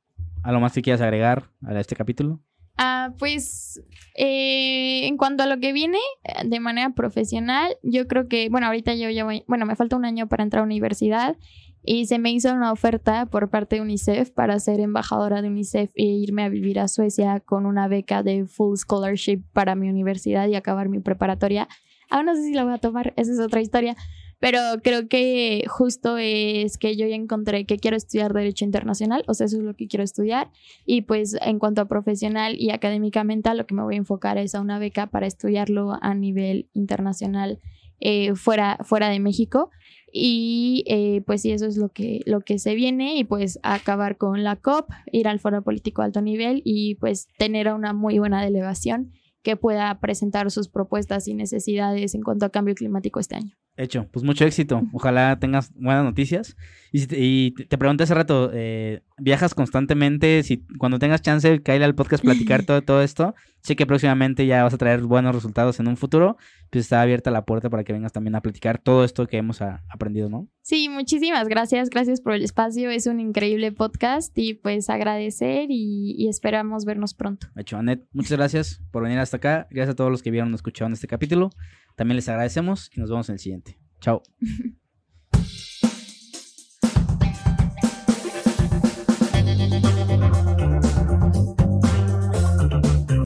A: algo más que quieras agregar a este capítulo.
B: Ah, pues eh, en cuanto a lo que viene eh, de manera profesional, yo creo que, bueno, ahorita yo ya voy, bueno, me falta un año para entrar a universidad y se me hizo una oferta por parte de UNICEF para ser embajadora de UNICEF e irme a vivir a Suecia con una beca de full scholarship para mi universidad y acabar mi preparatoria. Aún no sé si la voy a tomar, esa es otra historia, pero creo que justo es que yo ya encontré que quiero estudiar Derecho Internacional, o sea, eso es lo que quiero estudiar. Y pues en cuanto a profesional y académicamente, lo que me voy a enfocar es a una beca para estudiarlo a nivel internacional eh, fuera, fuera de México. Y eh, pues sí, eso es lo que, lo que se viene y pues acabar con la COP, ir al foro político alto nivel y pues tener una muy buena delegación que pueda presentar sus propuestas y necesidades en cuanto a cambio climático este año.
A: Hecho, pues mucho éxito. Ojalá tengas buenas noticias. Y, si te, y te pregunté hace rato, eh, ¿viajas constantemente? Si cuando tengas chance, caer al podcast platicar *laughs* todo, todo esto. Sé que próximamente ya vas a traer buenos resultados en un futuro. Pues está abierta la puerta para que vengas también a platicar todo esto que hemos a, aprendido, ¿no?
B: Sí, muchísimas gracias. Gracias por el espacio. Es un increíble podcast y pues agradecer y, y esperamos vernos pronto.
A: Hecho, Anet, muchas gracias por venir hasta acá. Gracias a todos los que vieron o escucharon este capítulo. También les agradecemos y nos vemos en el siguiente. Chao. *laughs*